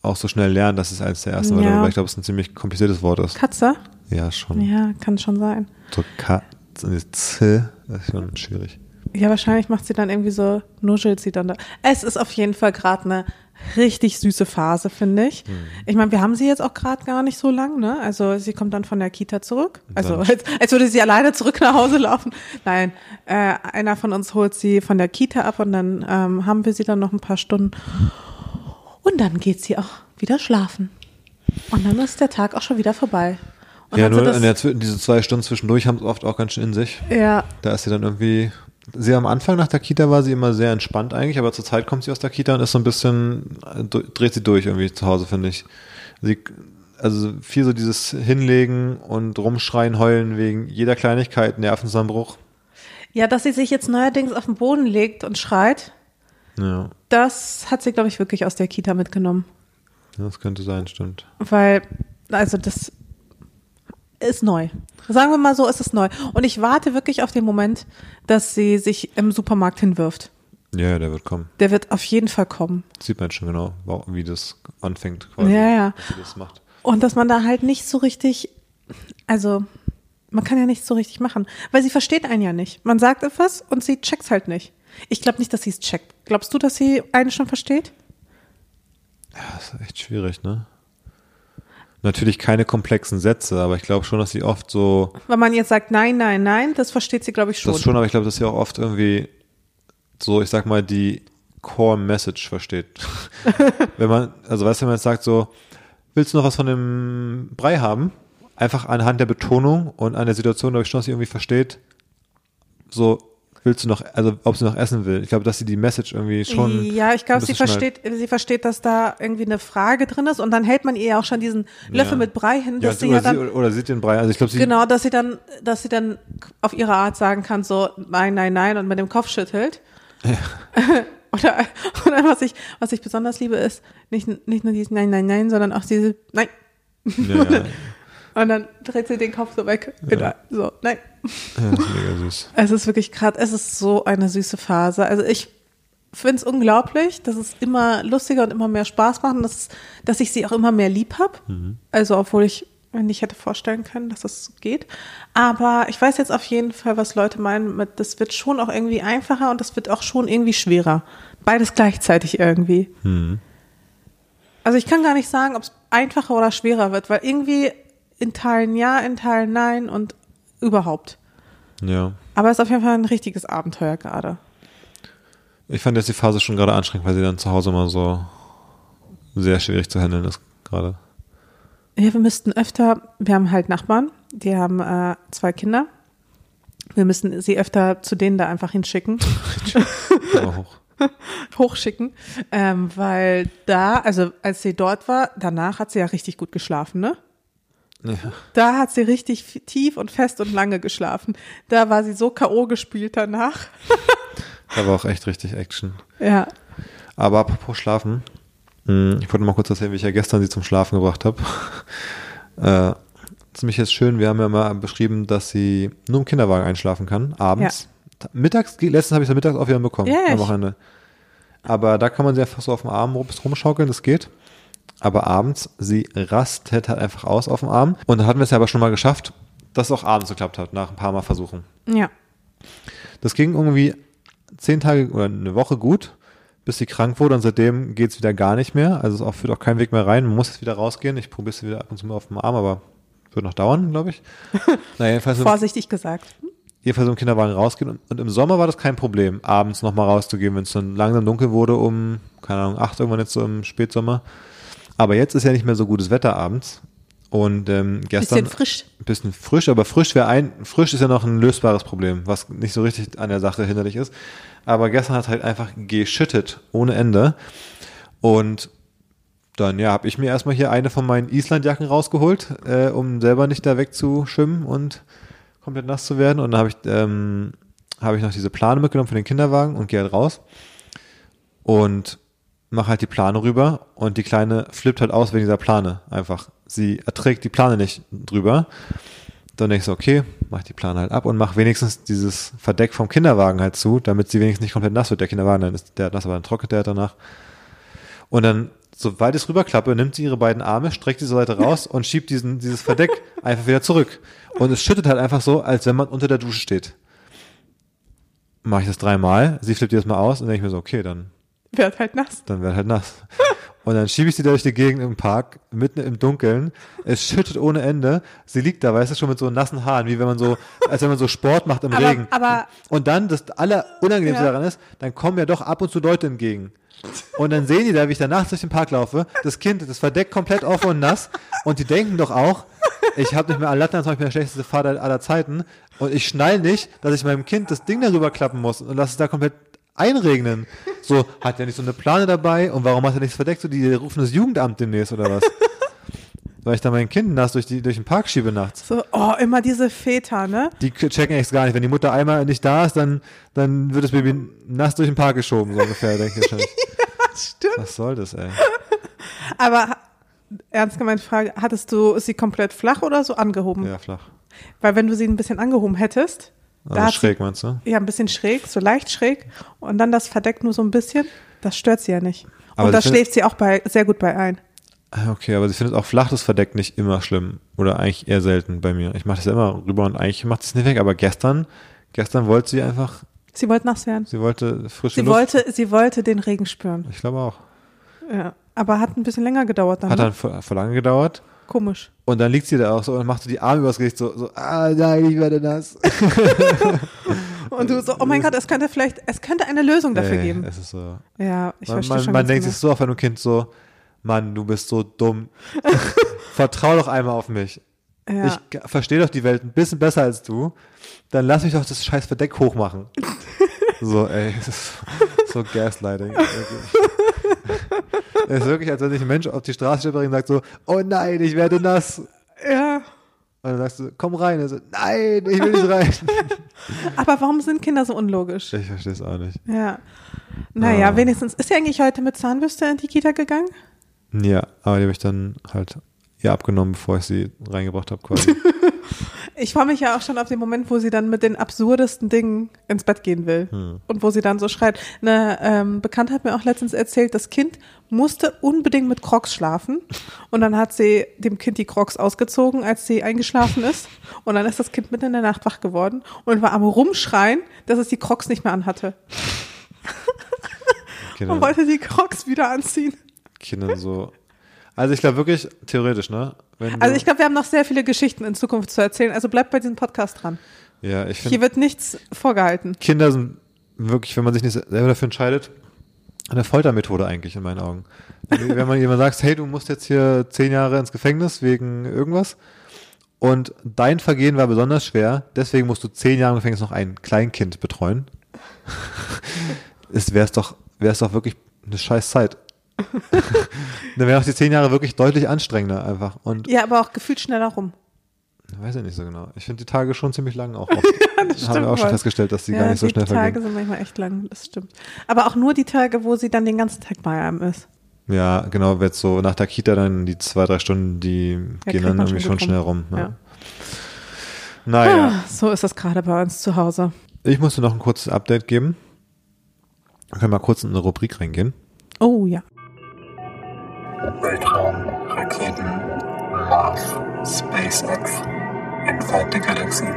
auch so schnell lernt, dass es eines der ersten Wörter Ja. wird, weil ich glaube, es ein ziemlich kompliziertes Wort ist. Katze? Ja, schon. Ja, kann schon sein. So Katze, Z, das ist schon schwierig. Ja, wahrscheinlich macht sie dann irgendwie so, nuschelt sie dann da. Es ist auf jeden Fall gerade eine richtig süße Phase, finde ich. Hm. Ich meine, wir haben sie jetzt auch gerade gar nicht so lang, ne? Also sie kommt dann von der Kita zurück. Also als, als würde sie alleine zurück nach Hause laufen. Nein, äh, einer von uns holt sie von der Kita ab und dann ähm, haben wir sie dann noch ein paar Stunden. Und dann geht sie auch wieder schlafen. Und dann ist der Tag auch schon wieder vorbei. Und ja, sind nur in der, diese zwei Stunden zwischendurch haben es oft auch ganz schön in sich. ja, Da ist sie dann irgendwie, sie am Anfang nach der Kita war sie immer sehr entspannt eigentlich, aber zur Zeit kommt sie aus der Kita und ist so ein bisschen, äh, dreht sie durch irgendwie zu Hause, finde ich. Sie, also viel so dieses Hinlegen und rumschreien, heulen wegen jeder Kleinigkeit, Nervenzusammenbruch. ja, dass sie sich jetzt neuerdings auf den Boden legt und schreit. Ja, Das hat sie, glaube ich, wirklich aus der Kita mitgenommen. das könnte sein, stimmt. Weil, also das ist neu. Sagen wir mal so, es ist neu. Und ich warte wirklich auf den Moment, dass sie sich im Supermarkt hinwirft. Ja, der wird kommen. Der wird auf jeden Fall kommen. Sieht man schon genau, wie das anfängt quasi. Ja, ja. Das macht. Und dass man da halt nicht so richtig, also man kann ja nicht so richtig machen, weil sie versteht einen ja nicht. Man sagt etwas und sie checkt's halt nicht. Ich glaube nicht, dass sie es checkt. Glaubst du, dass sie einen schon versteht? Ja, das ist echt schwierig, ne? Natürlich keine komplexen Sätze, aber ich glaube schon, dass sie oft so, Wenn man jetzt sagt nein, nein, nein, das versteht sie, glaube ich, schon. das schon, aber ich glaube, dass sie auch oft irgendwie so, ich sag mal, die Core Message versteht. wenn man, also weißt du, wenn man jetzt sagt so, willst du noch was von dem Brei haben? Einfach anhand der Betonung und an der Situation, glaube ich schon, dass sie irgendwie versteht, so, willst du noch, also ob sie noch essen will. Ich glaube, dass sie die Message irgendwie schon. ja, ich glaube, sie versteht, sie versteht, dass da irgendwie eine Frage drin ist und dann hält man ihr ja auch schon diesen Löffel Ja. mit Brei hin, Ja, dass sie oder, ja dann, sie, oder sieht den Brei. Also ich glaube, sie, genau, dass sie dann, dass sie dann auf ihre Art sagen kann, so nein, nein, nein und mit dem Kopf schüttelt. oder, oder was ich, was ich besonders liebe, ist nicht, nicht nur dieses Nein, Nein, Nein, sondern auch diese Nein. ja, ja, Und dann dreht sie den Kopf so weg. Wieder. So, nein. ja, das ist mega süß. Es ist wirklich gerade, es ist so eine süße Phase. Also ich finde es unglaublich, dass es immer lustiger und immer mehr Spaß macht und dass, dass ich sie auch immer mehr lieb hab. Also obwohl ich mir nicht hätte vorstellen können, dass das geht. Aber ich weiß jetzt auf jeden Fall, was Leute meinen mit, das wird schon auch irgendwie einfacher und das wird auch schon irgendwie schwerer. Beides gleichzeitig irgendwie. Also ich kann gar nicht sagen, ob es einfacher oder schwerer wird, weil irgendwie in Teilen ja, in Teilen nein und überhaupt. Ja. Aber es ist auf jeden Fall ein richtiges Abenteuer gerade. Ich fand jetzt die Phase schon gerade anstrengend, weil sie dann zu Hause immer so sehr schwierig zu handeln ist gerade. Ja, wir müssten öfter, wir haben halt Nachbarn, die haben äh, zwei Kinder. Wir müssen sie öfter zu denen da einfach hinschicken, Auch. hochschicken, ähm, weil da, also als sie dort war, danach hat sie ja richtig gut geschlafen, ne? Ja. Da hat sie richtig tief und fest und lange geschlafen. Da war sie so K.O. gespielt danach. Da war auch echt richtig Action. Ja. Aber apropos Schlafen, mh, ich wollte mal kurz erzählen, wie ich ja gestern sie zum Schlafen gebracht habe. äh, ziemlich jetzt schön, wir haben ja mal beschrieben, dass sie nur im Kinderwagen einschlafen kann, abends. Ta- Mittags, letztens habe ich sie mittags auch wieder bekommen, Ja, ja, am Wochenende. Aber da kann man sie einfach so auf dem Arm rum- rumschaukeln, das geht. Aber abends, sie rastet halt einfach aus auf dem Arm. Und dann hatten wir es ja aber schon mal geschafft, dass es auch abends geklappt hat, nach ein paar Mal Versuchen. Ja. Das ging irgendwie zehn Tage oder eine Woche gut, bis sie krank wurde und seitdem geht's wieder gar nicht mehr. Also es auch, führt auch kein Weg mehr rein. Man muss jetzt wieder rausgehen. Ich probiere es wieder ab und zu mal auf dem Arm, aber wird noch dauern, glaube ich. naja, jedenfalls, im- Vorsichtig gesagt. jedenfalls im Kinderwagen rausgehen. Und, und im Sommer war das kein Problem, abends nochmal rauszugehen, wenn es dann langsam dunkel wurde, um, keine Ahnung, acht irgendwann jetzt so im Spätsommer. Aber jetzt ist ja nicht mehr so gutes Wetter abends. Und ähm, gestern Bisschen frisch. bisschen frisch, aber frisch wäre ein, frisch ist ja noch ein lösbares Problem, was nicht so richtig an der Sache hinderlich ist. Aber gestern hat halt einfach geschüttet ohne Ende. Und dann, ja, habe ich mir erstmal hier eine von meinen Islandjacken rausgeholt, äh, um selber nicht da wegzuschwimmen und komplett nass zu werden. Und dann habe ich, ähm, habe ich noch diese Plane mitgenommen für den Kinderwagen und gehe halt raus. Und mache halt die Plane rüber und die Kleine flippt halt aus wegen dieser Plane einfach. Sie erträgt die Plane nicht drüber. Dann denke ich so, okay, mach die Plane halt ab und mach wenigstens dieses Verdeck vom Kinderwagen halt zu, damit sie wenigstens nicht komplett nass wird. Der Kinderwagen, dann ist der nass, aber dann trocknet der danach. Und dann, sobald ich es rüberklappe, nimmt sie ihre beiden Arme, streckt die zur Seite raus und schiebt diesen, dieses Verdeck einfach wieder zurück. Und es schüttet halt einfach so, als wenn man unter der Dusche steht. Mache ich das dreimal, sie flippt jedes Mal aus und denke ich mir so, okay, dann Wird halt nass. dann wird halt nass. Und dann schiebe ich sie durch die Gegend im Park, mitten im Dunkeln. Es schüttet ohne Ende. Sie liegt da, weißt du, schon mit so nassen Haaren, wie wenn man so, als wenn man so Sport macht im Aber- Regen. aber- und dann, das Allerunangenehmste Ja. daran ist, dann kommen ja doch ab und zu Leute entgegen. Und dann sehen die da, wie ich da nachts durch den Park laufe, das Kind, das verdeckt komplett offen und nass. Und die denken doch auch, ich habe nicht mehr Aladdin, das ich bin der schlechteste Vater aller Zeiten. Und ich schnall nicht, dass ich meinem Kind das Ding darüber klappen muss und lass es da komplett einregnen. So, hat er nicht so eine Plane dabei und warum hat er nichts verdeckt? So, die rufen das Jugendamt demnächst oder was? Weil ich da mein Kind nass durch, die, durch den Park schiebe nachts. So, oh, immer diese Väter, ne? Die checken echt gar nicht. Wenn die Mutter einmal nicht da ist, dann, dann wird das Baby nass durch den Park geschoben, so ungefähr, denke ich wahrscheinlich. Stimmt. Was soll das, ey? Aber ernst gemeint Frage, hattest du sie komplett flach oder so angehoben? Ja, flach. Weil wenn du sie ein bisschen angehoben hättest, Also hat schräg, meinst du? sie, ja, ein bisschen schräg, so leicht schräg und dann das verdeckt nur so ein bisschen, das stört sie ja nicht. Aber und da schläft sie auch bei, sehr gut bei ein. Ah, Okay, aber sie findet auch flach das Verdeck nicht immer schlimm. Oder eigentlich eher selten bei mir. Ich mache das ja immer rüber und eigentlich macht es nicht weg. Aber gestern, gestern wollte sie einfach, Sie wollte nass werden. sie wollte frische Sie Luft. wollte, sie wollte den Regen spüren. Ich glaube auch. Ja. Aber hat ein bisschen länger gedauert dann. Hat ne? dann vor, vor lange gedauert. Komisch. Und dann liegt sie da auch so und macht so die Arme übers Gesicht so, so ah nein, ich werde nass. Und du so, oh mein Gott, es könnte vielleicht, es könnte eine Lösung dafür Nee, geben. Es ist so. Ja, ich man verstehe man, schon. man denkt genau. sich so auf einem Kind so, Mann, du bist so dumm. Vertrau doch einmal auf mich. ja. Ich verstehe doch die Welt ein bisschen besser als du. Dann lass mich doch das scheiß Verdeck hochmachen. so, ey, es ist so Gaslighting. Wirklich. Es ist wirklich, als wenn sich ein Mensch auf die Straße stellt und sagt so, oh nein, ich werde nass. ja. Und dann sagst du, komm rein. Er so, nein, ich will nicht rein. Aber warum sind Kinder so unlogisch? ich verstehe es auch nicht. Ja. Naja, Ah. wenigstens. Ist sie eigentlich heute mit Zahnbürste in die Kita gegangen? Ja, aber die habe ich dann halt ihr abgenommen, bevor ich sie reingebracht habe quasi. Ich freue mich ja auch schon auf den Moment, wo sie dann mit den absurdesten Dingen ins Bett gehen will. Hm. Und wo sie dann so schreit. Eine ähm, Bekannte hat mir auch letztens erzählt, das Kind musste unbedingt mit Crocs schlafen. Und dann hat sie dem Kind die Crocs ausgezogen, als sie eingeschlafen ist. Und dann ist das Kind mitten in der Nacht wach geworden und war am Rumschreien, dass es die Crocs nicht mehr anhatte. Und Kinder, wollte die Crocs wieder anziehen. Kinder so. Also ich glaube wirklich, theoretisch, ne? Wenn Also ich glaube, wir haben noch sehr viele Geschichten in Zukunft zu erzählen. Also bleibt bei diesem Podcast dran. ja, ich Hier finde, wird nichts vorgehalten. Kinder sind wirklich, wenn man sich nicht selber dafür entscheidet, eine Foltermethode eigentlich in meinen Augen. Wenn, man jemand sagt, hey, du musst jetzt hier zehn Jahre ins Gefängnis wegen irgendwas und dein Vergehen war besonders schwer, deswegen musst du zehn Jahre im Gefängnis noch ein Kleinkind betreuen. Es wäre es doch, wäre es doch wirklich eine scheiß Zeit. Dann wären auch die zehn Jahre wirklich deutlich anstrengender einfach. Und Ja, aber auch gefühlt schneller rum. weiß ich nicht so genau. Ich finde die Tage schon ziemlich lang auch. Oft. haben stimmt wir auch schon festgestellt, dass die ja, gar nicht so die schnell Tage vergehen. sind manchmal echt lang, das stimmt. Aber auch nur die Tage, wo sie dann den ganzen Tag bei einem ist. Ja, genau, jetzt so nach der Kita dann die zwei, drei Stunden, die Ja, gehen dann irgendwie schon schon schnell rum. rum. Ja. Ja. Naja, Ah, so ist das gerade bei uns zu Hause. ich musste noch ein kurzes Update geben. Wir können mal kurz in eine Rubrik reingehen. Oh ja. Weltraum, Raketen, Mars, SpaceX, entfernte Galaxien.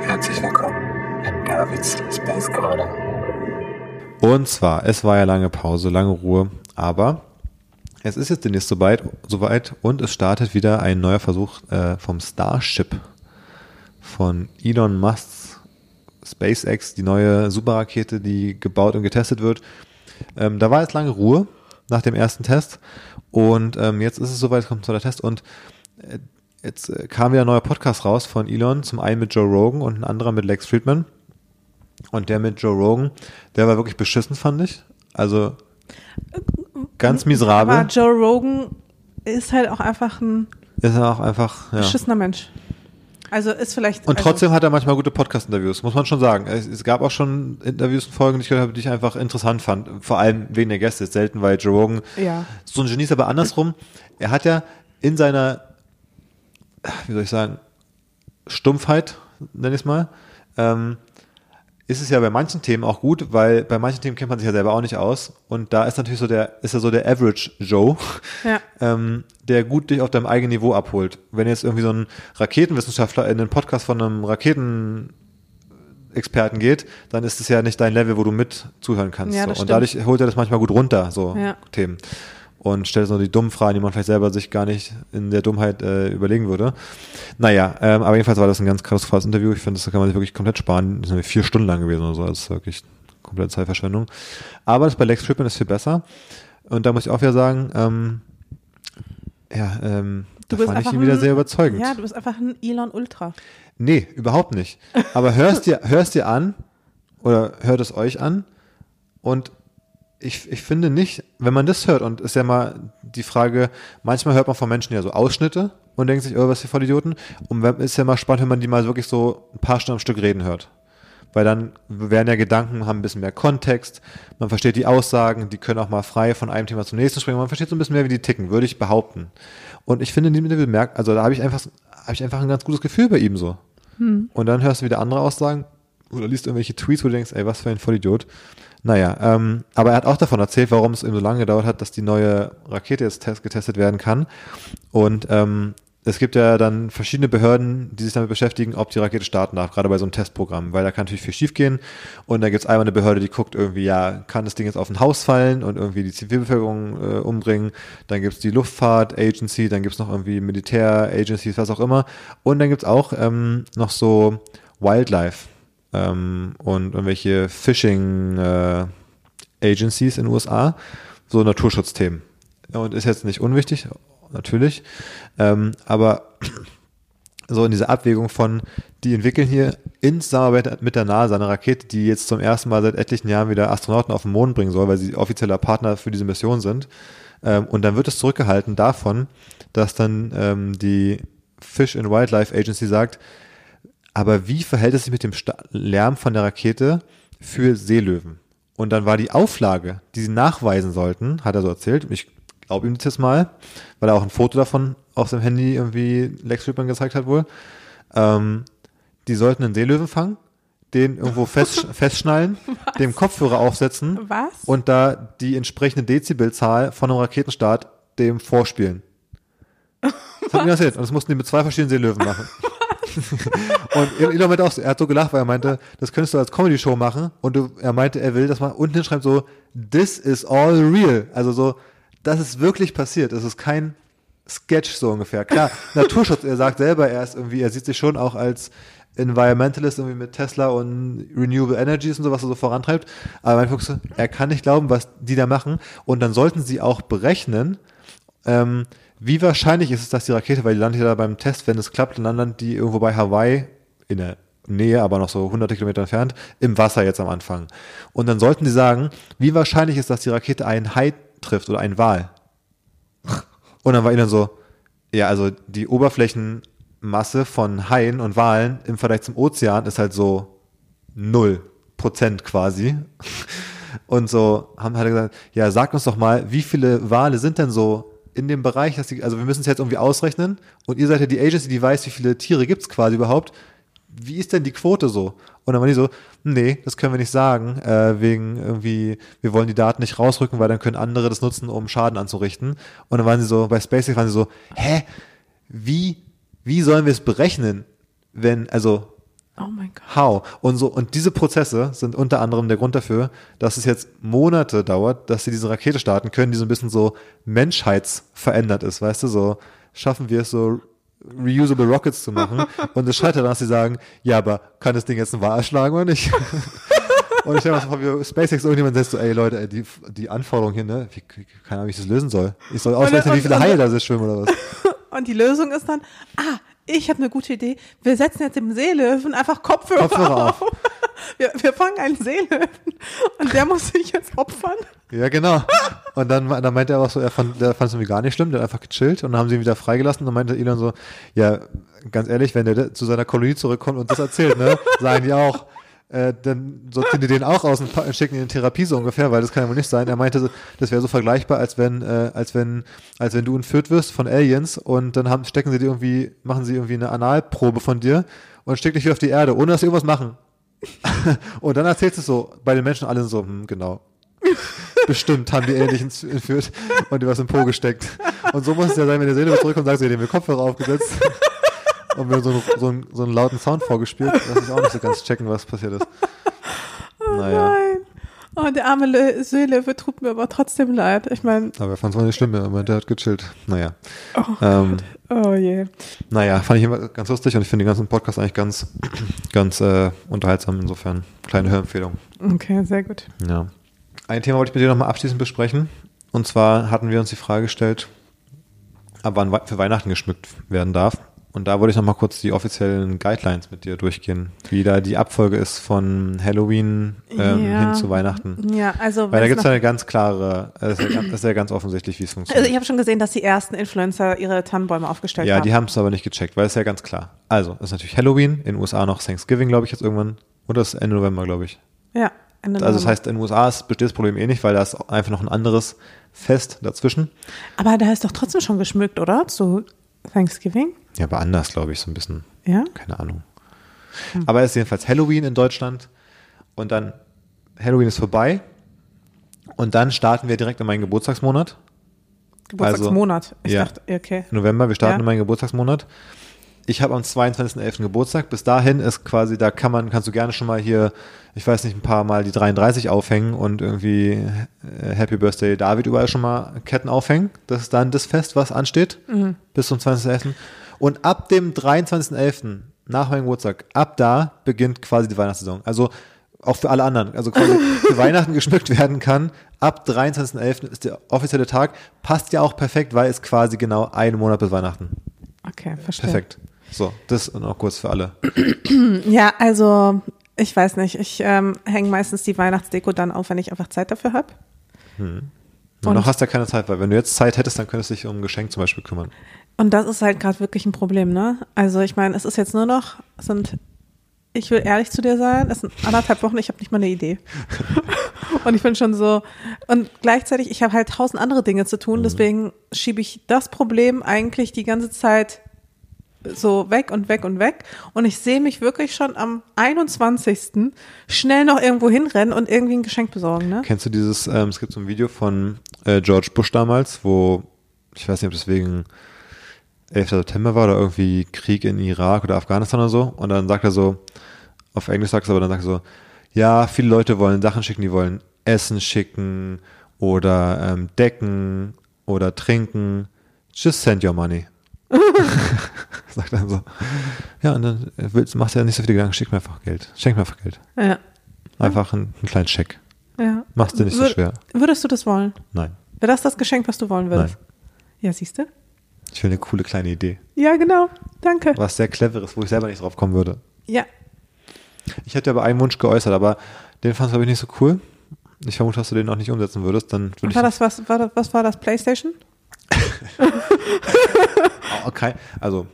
Herzlich willkommen in Davids Space Corner. Und zwar, es war ja lange Pause, lange Ruhe, aber es ist jetzt demnächst soweit, soweit und es startet wieder ein neuer Versuch äh, vom Starship von Elon Musk's SpaceX, die neue Superrakete, die gebaut und getestet wird. Ähm, da war jetzt lange Ruhe nach dem ersten Test und ähm, jetzt ist es soweit, kommt zu der Test und äh, jetzt äh, kam wieder ein neuer Podcast raus von Elon, zum einen mit Joe Rogan und ein anderer mit Lex Friedman. Und der mit Joe Rogan, der war wirklich beschissen, fand ich. Also ganz miserabel. Aber Joe Rogan ist halt auch einfach ein Ist auch einfach, ja. beschissener Mensch. Also ist vielleicht. Und also, trotzdem hat er manchmal gute Podcast-Interviews, muss man schon sagen. Es, es gab auch schon Interviews und Folgen, die ich gehört habe, die ich einfach interessant fand. Vor allem wegen der Gäste. Ist selten, weil Joe Rogan Ja. so ein Genie ist, aber andersrum. Er hat ja in seiner, wie soll ich sagen, Stumpfheit, nenne ich es mal, ähm, ist es ja bei manchen Themen auch gut, weil bei manchen Themen kennt man sich ja selber auch nicht aus. Und da ist natürlich so der, ist er so der Average Joe, Ja. ähm, der gut dich auf deinem eigenen Niveau abholt. Wenn jetzt irgendwie so ein Raketenwissenschaftler in einen Podcast von einem Raketenexperten geht, dann ist es ja nicht dein Level, wo du mit zuhören kannst. Ja, so. Und dadurch holt er das manchmal gut runter, so Ja. Themen. Und stellt so die dummen Fragen, die man vielleicht selber sich gar nicht in der Dummheit äh, überlegen würde. Naja, ähm, aber jedenfalls war das ein ganz katastrophales Interview. Ich finde, das kann man sich wirklich komplett sparen. Das ist nämlich vier Stunden lang gewesen oder so. Das ist wirklich komplette Zeitverschwendung. Aber das bei Lex Friedman ist viel besser. Und da muss ich auch wieder sagen, ähm, ja, ähm, da fand ich ihn wieder ein- sehr überzeugend. Ja, du bist einfach ein Elon Ultra. Nee, überhaupt nicht. Aber hörst dir, hörst dir an oder hört es euch an und ich, ich finde nicht, wenn man das hört und ist ja mal die Frage, manchmal hört man von Menschen ja so Ausschnitte und denkt sich, oh, was für Vollidioten. Und ist ja mal spannend, wenn man die mal wirklich so ein paar Stunden am Stück reden hört. Weil dann werden ja Gedanken, haben ein bisschen mehr Kontext, man versteht die Aussagen, die können auch mal frei von einem Thema zum nächsten springen, man versteht so ein bisschen mehr, wie die ticken, würde ich behaupten. Und ich finde, in diesem Interview merkt, also da habe ich einfach, habe ich einfach ein ganz gutes Gefühl bei ihm so. Und dann hörst du wieder andere Aussagen oder liest irgendwelche Tweets, wo du denkst, ey, was für ein Vollidiot. Naja, ähm, aber er hat auch davon erzählt, warum es eben so lange gedauert hat, dass die neue Rakete jetzt test getestet werden kann. Und ähm, es gibt ja dann verschiedene Behörden, die sich damit beschäftigen, ob die Rakete starten darf, gerade bei so einem Testprogramm, weil da kann natürlich viel schiefgehen. Und da gibt's einmal eine Behörde, die guckt irgendwie, ja, kann das Ding jetzt auf ein Haus fallen und irgendwie die Zivilbevölkerung äh, umbringen. Dann gibt's die Luftfahrt Agency, dann gibt's noch irgendwie Militär Agencies, was auch immer. Und dann gibt's auch ähm, noch so Wildlife ähm, und irgendwelche Fishing äh, Agencies in den USA, so Naturschutzthemen. Und ist jetzt nicht unwichtig, natürlich. Ähm, aber so in dieser Abwägung von, die entwickeln hier in Zusammenarbeit mit der NASA eine Rakete, die jetzt zum ersten Mal seit etlichen Jahren wieder Astronauten auf den Mond bringen soll, weil sie offizieller Partner für diese Mission sind. Ähm, und dann wird es zurückgehalten davon, dass dann ähm, die Fish and Wildlife Agency sagt, aber wie verhält es sich mit dem Sta Lärm von der Rakete für Seelöwen? Und dann war die Auflage, die sie nachweisen sollten, hat er so erzählt, ich glaube ihm das jetzt mal, weil er auch ein Foto davon auf seinem Handy irgendwie Lex Friedman gezeigt hat wohl. Ähm, die sollten einen Seelöwen fangen, den irgendwo fest, festschnallen, dem Kopfhörer aufsetzen Was? und da die entsprechende Dezibelzahl von einem Raketenstart dem vorspielen. Das hat mir erzählt. Und das mussten die mit zwei verschiedenen Seelöwen machen. und Elon meinte auch, er hat so gelacht, weil er meinte, das könntest du als Comedy-Show machen. Und du, er meinte, er will, dass man unten hinschreibt so, this is all real. Also so, das ist wirklich passiert. Es ist kein Sketch so ungefähr. Klar, Naturschutz, er sagt selber, er ist irgendwie, er sieht sich schon auch als Environmentalist irgendwie mit Tesla und Renewable Energies und so, was er so vorantreibt. Aber guckt so, er kann nicht glauben, was die da machen. Und dann sollten sie auch berechnen, ähm, wie wahrscheinlich ist es, dass die Rakete, weil die landet ja beim Test, wenn es klappt, dann landen die irgendwo bei Hawaii in der Nähe, aber noch so hunderte Kilometer entfernt, im Wasser jetzt am Anfang. Und dann sollten sie sagen, wie wahrscheinlich ist, dass die Rakete einen Hai trifft oder einen Wal. Und dann war ihnen so, ja, also die Oberflächenmasse von Haien und Walen im Vergleich zum Ozean ist halt so null Prozent quasi. Und so haben halt gesagt, ja, sag uns doch mal, wie viele Wale sind denn so in dem Bereich, dass die, also wir müssen es jetzt irgendwie ausrechnen und ihr seid ja die Agency, die weiß, wie viele Tiere gibt's quasi überhaupt. Wie ist denn die Quote so? Und dann waren die so, nee, das können wir nicht sagen, äh, wegen irgendwie, wir wollen die Daten nicht rausrücken, weil dann können andere das nutzen, um Schaden anzurichten. Und dann waren sie so, bei SpaceX waren sie so, hä, wie, wie sollen wir es berechnen, wenn, also, Oh mein Gott. how? Und so, und diese Prozesse sind unter anderem der Grund dafür, dass es jetzt Monate dauert, dass sie diese Rakete starten können, die so ein bisschen so menschheitsverändert ist, weißt du, so schaffen wir es so reusable Rockets zu machen und es scheitert daran, dass sie sagen, ja, aber kann das Ding jetzt einen Wal erschlagen oder nicht? und ich stelle mir vor, wie SpaceX irgendjemand sagt so, ey Leute, ey, die, die Anforderung hier, ne, wie, keine Ahnung, wie ich das lösen soll. Ich soll ausrechnen, wie viele Haie da sind schwimmen oder was. Und die Lösung ist dann, ah, ich habe eine gute Idee. Wir setzen jetzt dem Seelöwen einfach Kopfhörer, Kopfhörer auf. Wir, wir fangen einen Seelöwen und der muss sich jetzt opfern. Ja, genau. Und dann, dann meinte er auch so, er fand, der fand es irgendwie gar nicht schlimm, der hat einfach gechillt und dann haben sie ihn wieder freigelassen und dann meinte Elon so, ja, ganz ehrlich, wenn der zu seiner Kolonie zurückkommt und das erzählt, ne, sagen die auch, äh, dann sortieren die den auch aus und pa- schicken ihn in Therapie so ungefähr, weil das kann ja wohl nicht sein. Er meinte, so, das wäre so vergleichbar, als wenn, äh, als wenn, als wenn du entführt wirst von Aliens und dann haben, stecken sie dir irgendwie, machen sie irgendwie eine Analprobe von dir und stecken dich wieder auf die Erde, ohne dass sie irgendwas machen. und dann erzählst du es so, bei den Menschen alle so, hm, genau. Bestimmt haben die Aliens entführt und die was im Po gesteckt. Und so muss es ja sein, wenn der Seele zurückkommt, sagst du, dem wir Kopfhörer aufgesetzt und mir so, einen- so, einen, so einen lauten Sound vorgespielt, dass ich auch nicht so ganz checken, was passiert ist. Naja, Nein. Oh, der arme Lö- Seelöwe tut mir aber trotzdem leid. Ich meine, aber er fand es auch nicht schlimm, er meinte, er hat gechillt. Naja. ähm, oh je. naja, fand ich immer ganz lustig und ich finde den ganzen Podcast eigentlich ganz, ganz äh, unterhaltsam insofern. Kleine Hörempfehlung. Okay, sehr gut. Ja. Ein Thema wollte ich mit dir nochmal abschließend besprechen. Und zwar hatten wir uns die Frage gestellt, ab wann für Weihnachten geschmückt werden darf. Und da wollte ich nochmal kurz die offiziellen Guidelines mit dir durchgehen, wie da die Abfolge ist von Halloween ähm, Ja. hin zu Weihnachten. Ja, also, Weil da gibt es eine ganz klare, das ist ja, ist ja ganz offensichtlich, wie es funktioniert. also ich habe schon gesehen, dass die ersten Influencer ihre Tannenbäume aufgestellt ja, haben. die haben es aber nicht gecheckt, weil es ja ganz klar. Also, es ist natürlich Halloween, in den USA noch Thanksgiving, glaube ich, jetzt irgendwann. Oder ist Ende November, glaube ich. Ja, Ende Also das November. heißt, in den USA ist- besteht das Problem eh nicht, weil da ist einfach noch ein anderes Fest dazwischen. Aber da ist doch trotzdem schon geschmückt, oder? Zu Thanksgiving? Ja, aber anders, glaube ich, so ein bisschen. Ja? Keine Ahnung. Aber es ist jedenfalls Halloween in Deutschland und dann Halloween ist vorbei und dann starten wir direkt in meinen Geburtstagsmonat. Geburtstagsmonat. ich ja. dachte, okay. November, wir starten Ja. in meinen Geburtstagsmonat. Ich habe am 22.11. Geburtstag. Bis dahin ist quasi, da kann man, kannst du gerne schon mal hier, ich weiß nicht, ein paar Mal die 33 aufhängen und irgendwie äh, Happy Birthday David überall schon mal Ketten aufhängen. Das ist dann das Fest, was ansteht. Bis zum 20.11. Und ab dem 23.11. nach meinem Geburtstag, ab da beginnt quasi die Weihnachtssaison. Also auch für alle anderen. Also quasi für Weihnachten geschmückt werden kann. Ab 23.11. ist der offizielle Tag. Passt ja auch perfekt, weil es quasi genau ein Monat bis Weihnachten. Okay, verstehe. Perfekt. So, das noch kurz für alle. Ja, also ich weiß nicht. Ich ähm, hänge meistens die Weihnachtsdeko dann auf, wenn ich einfach Zeit dafür habe. Und, Und- noch hast du ja keine Zeit, weil wenn du jetzt Zeit hättest, dann könntest du dich um ein Geschenk zum Beispiel kümmern. Und das ist halt gerade wirklich ein Problem, ne? Also ich meine, es ist jetzt nur noch, es sind, ich will ehrlich zu dir sein, es sind anderthalb Wochen, ich habe nicht mal eine Idee. und ich bin schon so, und gleichzeitig, ich habe halt tausend andere Dinge zu tun, deswegen schiebe ich das Problem eigentlich die ganze Zeit so weg und weg und weg. Und ich sehe mich wirklich schon am 21. schnell noch irgendwo hinrennen und irgendwie ein Geschenk besorgen, ne? Kennst du dieses, ähm, es gibt so ein Video von äh, George Bush damals, wo, ich weiß nicht, ob das wegen 11. September war oder irgendwie Krieg in Irak oder Afghanistan oder so. Und dann sagt er so, auf Englisch sagt er aber, dann sagt er so, ja, viele Leute wollen Sachen schicken, die wollen Essen schicken oder ähm, Decken oder trinken. Just send your money. sagt er so. Ja, und dann willst, machst du ja nicht so viele Gedanken, schick mir einfach Geld. Schenk mir einfach Geld. Ja. Einfach einen, einen kleinen Scheck. ja. Mach's dir nicht so Wür- schwer. Würdest du das wollen? Nein. Wäre das das Geschenk, was du wollen würdest? Nein. Ja, siehst du? Ich will eine coole kleine Idee. Ja, genau. Danke. Was sehr cleveres, wo ich selber nicht drauf kommen würde. Ja. Ich hätte aber einen Wunsch geäußert, aber den fandst du, glaube ich, nicht so cool. Ich vermute, dass du den auch nicht umsetzen würdest. Dann würde war das was, war das, was war das? PlayStation? Oh, okay. Also,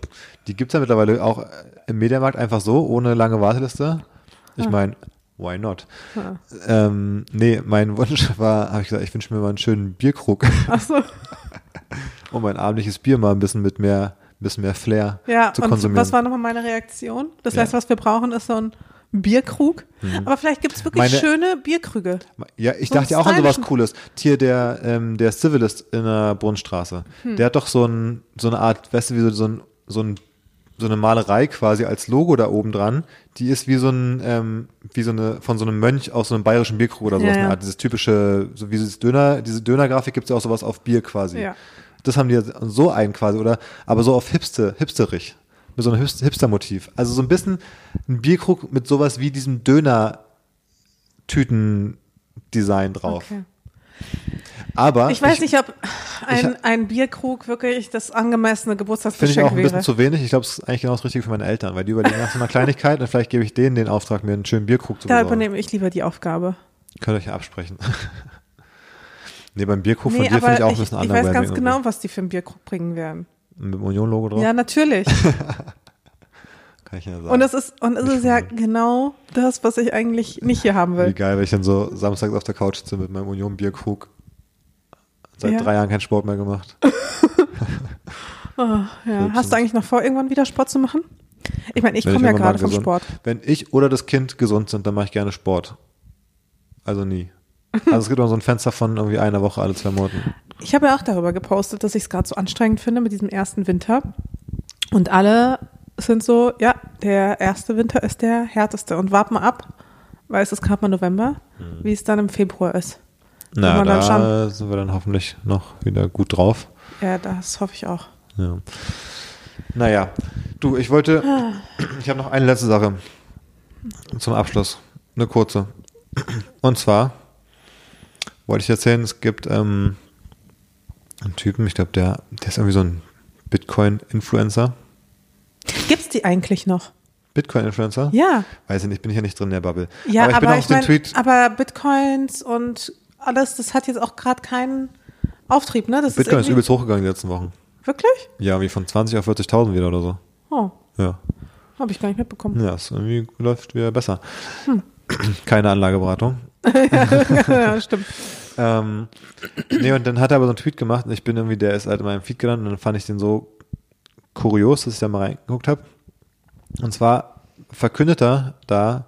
die gibt's ja mittlerweile auch im Mediamarkt einfach so, ohne lange Warteliste. Ich meine, why not? Ah. Ähm, nee, mein Wunsch war, habe ich gesagt, ich wünsche mir mal einen schönen Bierkrug, Ach so. um mein abendliches Bier mal ein bisschen mit mehr, ein bisschen mehr Flair Ja, zu und konsumieren. was war nochmal meine Reaktion? Das Ja. Mhm. letzte, was wir brauchen, ist so ein Bierkrug. Aber vielleicht gibt es wirklich Meine- schöne Bierkrüge. Ja, ich So dachte ja auch an sowas Cooles. Hier der, ähm, der Civilist in der Brunnenstraße, der hat doch so, ein, so eine Art, weißt du, wie so, so, ein, so, ein, so eine Malerei quasi als Logo da oben dran. Die ist wie so ein, ähm, wie so eine, von so einem Mönch aus so einem bayerischen Bierkrug oder sowas. Ja, ja. Eine Art, dieses typische, so wie dieses Döner, diese Dönergrafik gibt's ja auch sowas auf Bier quasi. Ja. Das haben die so ein quasi, oder? Aber so auf hipster, hipsterig. Mit so einem Hipster- Hipster-Motiv. Also so ein bisschen ein Bierkrug mit sowas wie diesem Döner-Tüten-Design drauf. Okay. Aber Ich weiß nicht, ob ich ein, ein Bierkrug wirklich das angemessene Finde ich Geburtstagsgeschenk auch ein bisschen wäre. zu wenig. Ich glaube, es ist eigentlich genau das Richtige für meine Eltern, weil die überlegen nach so einer Kleinigkeit und vielleicht gebe ich denen den Auftrag, mir einen schönen Bierkrug zu Da besorgen. übernehme ich lieber die Aufgabe. Könnt ihr euch ja absprechen. nee, beim Bierkrug von Nee, dir finde ich auch ein bisschen ich weiß ganz underwhelming genau, was die für einen Bierkrug bringen werden. irgendwie. Mit dem Union-Logo drauf, Ja, natürlich. kann ich ja sagen. Und es ist, und es ist ja genau das, was ich eigentlich nicht hier haben Wie will. geil, wenn ich dann so samstags auf der Couch sitze mit meinem Union-Bierkrug. Seit Ja. drei Jahren keinen Sport mehr gemacht. Oh, ja. Hast du eigentlich noch vor, irgendwann wieder Sport zu machen? Ich meine, ich komme ja gerade vom gesund- Sport. Wenn ich oder das Kind gesund sind, dann mache ich gerne Sport. Also nie. Also es gibt immer so ein Fenster von irgendwie einer Woche alle zwei Monaten. Ich habe ja auch darüber gepostet, dass ich es gerade so anstrengend finde mit diesem ersten Winter. Und alle sind so, ja, der erste Winter ist der härteste. Und wart mal ab, weil es ist gerade mal November, Hm. wie es dann im Februar ist. Na, man dann da sind wir dann hoffentlich noch wieder gut drauf. Ja, das hoffe ich auch. Ja. Naja, du, ich wollte, ich habe noch eine letzte Sache zum Abschluss. Eine kurze. Und zwar wollte ich erzählen, es gibt ähm, einen Typen, ich glaube, der, der ist irgendwie so ein Bitcoin-Influencer. Gibt's die eigentlich noch? Bitcoin-Influencer? Ja. Weiß ich nicht, bin ich ja nicht drin in der Bubble. Ja, aber ich bin aber auch ich, meine, Tweet, aber Bitcoins und alles, das hat jetzt auch gerade keinen Auftrieb, ne? Das Bitcoin ist irgendwie- übelst hochgegangen die letzten Wochen. Wirklich? Ja, wie von 20 auf 40.000 wieder oder so. Oh, Ja. habe ich gar nicht mitbekommen. Ja, es irgendwie läuft wieder besser. Hm. Keine Anlageberatung. Ja, stimmt. Ähm, nee, und dann hat er aber so einen Tweet gemacht und ich bin irgendwie, der ist halt in meinem Feed gelandet und dann fand ich den so kurios, dass ich da mal reingeguckt habe. Und zwar verkündet er da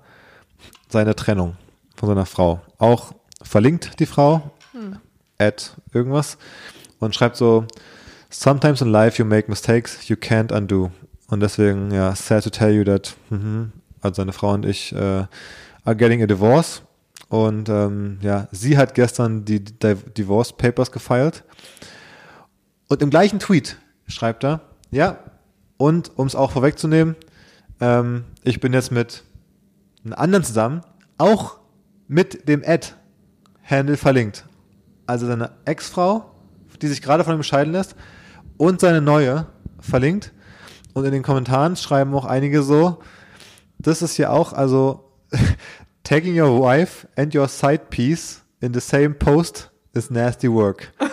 seine Trennung von seiner Frau. Auch verlinkt die Frau, at irgendwas. und schreibt so, Sometimes in life you make mistakes you can't undo. Und deswegen, ja, sad to tell you that, mhm, also seine Frau und ich äh, are getting a divorce. Und ähm, ja, sie hat gestern die Di Divorce Papers gefeilt. Und im gleichen Tweet schreibt er, ja, und um es auch vorwegzunehmen, ähm, ich bin jetzt mit einem anderen zusammen, auch mit dem Ad-Handle verlinkt. Also seine Ex-Frau, die sich gerade von ihm scheiden lässt, und seine neue verlinkt. Und in den Kommentaren schreiben auch einige so, das ist ja auch, also tagging your wife and your side piece in the same post is nasty work.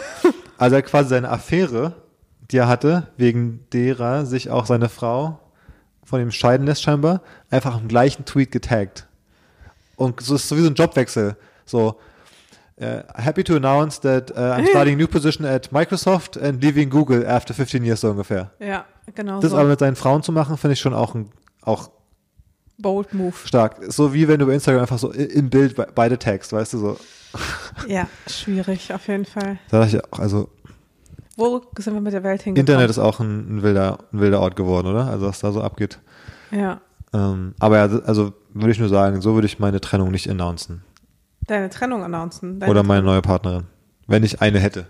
Also quasi seine Affäre, die er hatte, wegen derer sich auch seine Frau von ihm scheiden lässt scheinbar, einfach im gleichen Tweet getaggt. Und so ist so wie so ein Jobwechsel. So, uh, happy to announce that uh, I'm starting a new position at Microsoft and leaving Google after 15 years so ungefähr. Ja, genau Das so. aber mit seinen Frauen zu machen, finde ich schon auch, ein, auch Bold Move. stark. So wie wenn du bei Instagram einfach so im Bild be- beide tagst, weißt du so. Ja, schwierig, auf jeden Fall. Da dachte ich auch, also Wo sind wir mit der Welt hingekommen? Internet ist auch ein, ein, wilder, ein wilder Ort geworden, oder? Also was da so abgeht. Ja. Ähm, aber ja, also würde ich nur sagen, so würde ich meine Trennung nicht announcen. Deine Trennung announcen. Deine Oder meine neue Partnerin. Wenn ich eine hätte.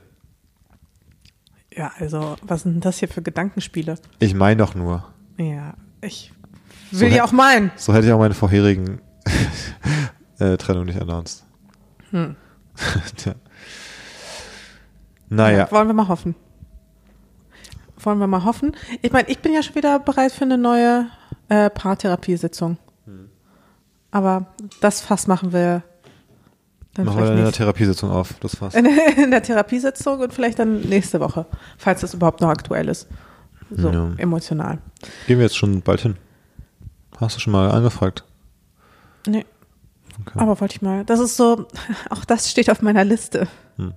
Ja, also, was sind das hier für Gedankenspiele? Ich meine doch nur. Ja, ich will hätt- ja auch meinen. So hätte ich auch meine vorherigen äh, Trennung nicht announced. Hm. Tja. Naja, Wollen wir mal hoffen. Wollen wir mal hoffen. Ich meine, ich bin ja schon wieder bereit für eine neue äh, Paartherapiesitzung. Hm. Aber das Fass machen wir dann machen wir dann in der. Therapiesitzung auf. Das war's. In, in der Therapiesitzung und vielleicht dann nächste Woche, falls das überhaupt noch aktuell ist. So Ja. emotional. Gehen wir jetzt schon bald hin. Hast du schon mal angefragt? Nee. Okay. Aber wollte ich mal. Das ist so, auch das steht auf meiner Liste. Hm.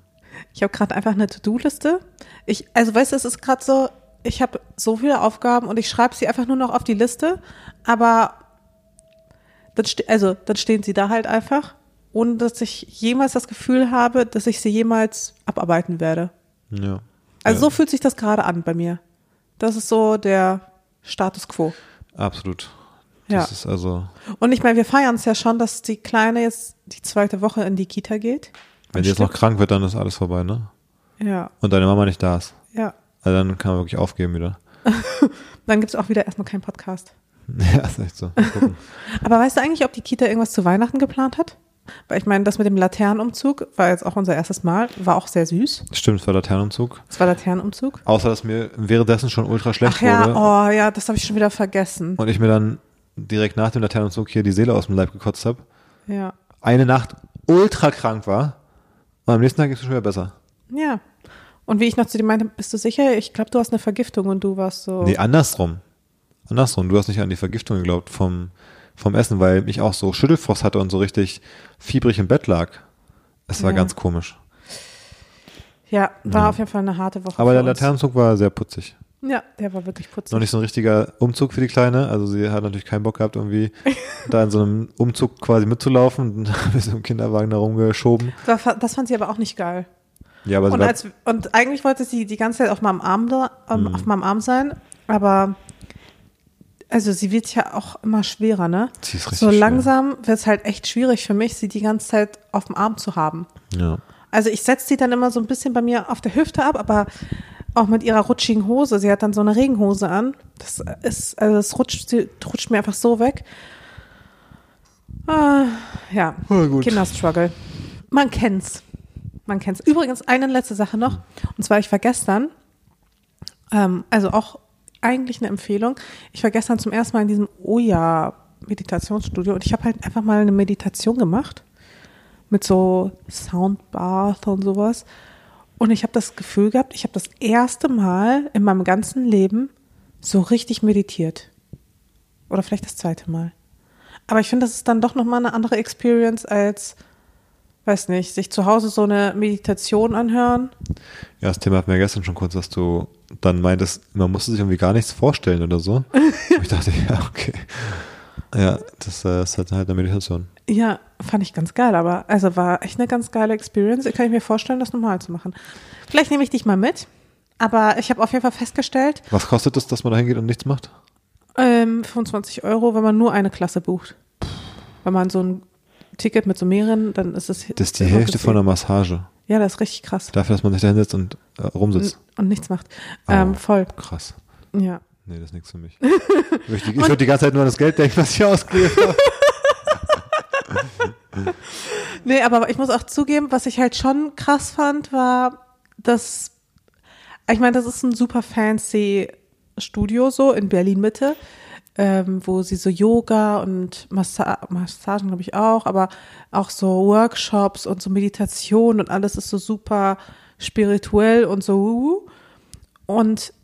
Ich habe gerade einfach eine To-Do-Liste. Ich, also weißt du, es ist gerade so, ich habe so viele Aufgaben und ich schreibe sie einfach nur noch auf die Liste, aber dann, also, dann stehen sie da halt einfach, ohne dass ich jemals das Gefühl habe, dass ich sie jemals abarbeiten werde. Ja. Also ja, so fühlt sich das gerade an bei mir. Das ist so der Status quo. Absolut. Ja. Das ist also, Und ich meine, wir feiern es ja schon, dass die Kleine jetzt die zweite Woche in die Kita geht. wenn die jetzt noch krank wird, dann ist alles vorbei, ne? Ja, Und deine Mama nicht da ist. ja. Also dann kann man wirklich aufgeben wieder. Dann gibt es auch wieder erstmal keinen Podcast. ja, ist echt so. Mal gucken. Aber weißt du eigentlich, ob die Kita irgendwas zu Weihnachten geplant hat? Weil ich meine, das mit dem Laternenumzug war jetzt auch unser erstes Mal, war auch sehr süß. Stimmt, es war Laternenumzug. Es war Laternenumzug. Außer, dass mir währenddessen schon ultra schlecht Ach ja, wurde. oh ja, das habe ich schon wieder vergessen. Und ich mir dann direkt nach dem Laternenumzug hier die Seele aus dem Leib gekotzt habe. Ja. Eine Nacht ultra krank war. Und am nächsten Tag ist es schon wieder besser. Ja. Und wie ich noch zu dir meinte, bist du sicher? Ich glaube, du hast eine Vergiftung und du warst so. Nee, andersrum. Andersrum. Du hast nicht an die Vergiftung geglaubt vom, vom Essen, weil ich auch so Schüttelfrost hatte und so richtig fiebrig im Bett lag. Es war Ja. ganz komisch. ja, war auf jeden Fall eine harte Woche. Aber der uns. Laternenumzug war sehr putzig. Ja, der war wirklich putzig. Noch nicht so ein richtiger Umzug für die Kleine. Also sie hat natürlich keinen Bock gehabt, irgendwie da in so einem Umzug quasi mitzulaufen. Und dann haben wir so im Kinderwagen da rumgeschoben. Das, das fand sie aber auch nicht geil. Ja, aber Und, als, und eigentlich wollte sie die ganze Zeit auf meinem Arm, da, ähm, Mhm. auf meinem Arm sein, aber also sie wird ja auch immer schwerer, ne? sie ist richtig So langsam wird es halt echt schwierig für mich, sie die ganze Zeit auf dem Arm zu haben. Ja. Also ich setze sie dann immer so ein bisschen bei mir auf der Hüfte ab, aber auch mit ihrer rutschigen Hose. Sie hat dann so eine Regenhose an. Das ist, also das rutscht, rutscht mir einfach so weg. Ah, ja, Ja, gut. Kinderstruggle. Man kennt's. Man kennt's. Übrigens, eine letzte Sache noch. Und zwar, ich war gestern, ähm, also auch eigentlich eine Empfehlung. Ich war gestern zum ersten Mal in diesem Oya Meditationsstudio und ich habe halt einfach mal eine Meditation gemacht mit so Soundbath und sowas. Und ich habe das Gefühl gehabt, ich habe das erste Mal in meinem ganzen Leben so richtig meditiert. Oder vielleicht das zweite Mal. Aber ich finde, das ist dann doch nochmal eine andere Experience als, weiß nicht, sich zu Hause so eine Meditation anhören. Ja, das Thema hatten wir gestern schon kurz, dass du dann meintest, man musste sich irgendwie gar nichts vorstellen oder so. Ich dachte, ja, okay. Ja, das äh, ist halt eine Meditation. Ja, fand ich ganz geil, aber also war echt eine ganz geile Experience. Kann ich mir vorstellen, das normal zu machen. Vielleicht nehme ich dich mal mit, aber ich habe auf jeden Fall festgestellt, Was kostet es, dass man da hingeht und nichts macht? ähm, 25 Euro, wenn man nur eine Klasse bucht. Wenn man so ein Ticket mit so mehreren, dann ist es. Das ist die Hälfte von einer Massage. Ja, das ist richtig krass. Dafür, dass man sich da hinsetzt und äh, rumsitzt. Und nichts macht. Ähm, Oh. voll. Krass. Ja. Nee, das ist nichts für mich. ich würde die, ganze Zeit nur an das Geld denken, was ich ausgegeben habe. Nee, aber ich muss auch zugeben, was ich halt schon krass fand, war, dass, ich meine, das ist ein super fancy Studio so in Berlin Mitte, ähm, wo sie so Yoga und Massa Massagen, glaube ich, auch, aber auch so Workshops und so Meditation und alles ist so super spirituell und so. uh. Und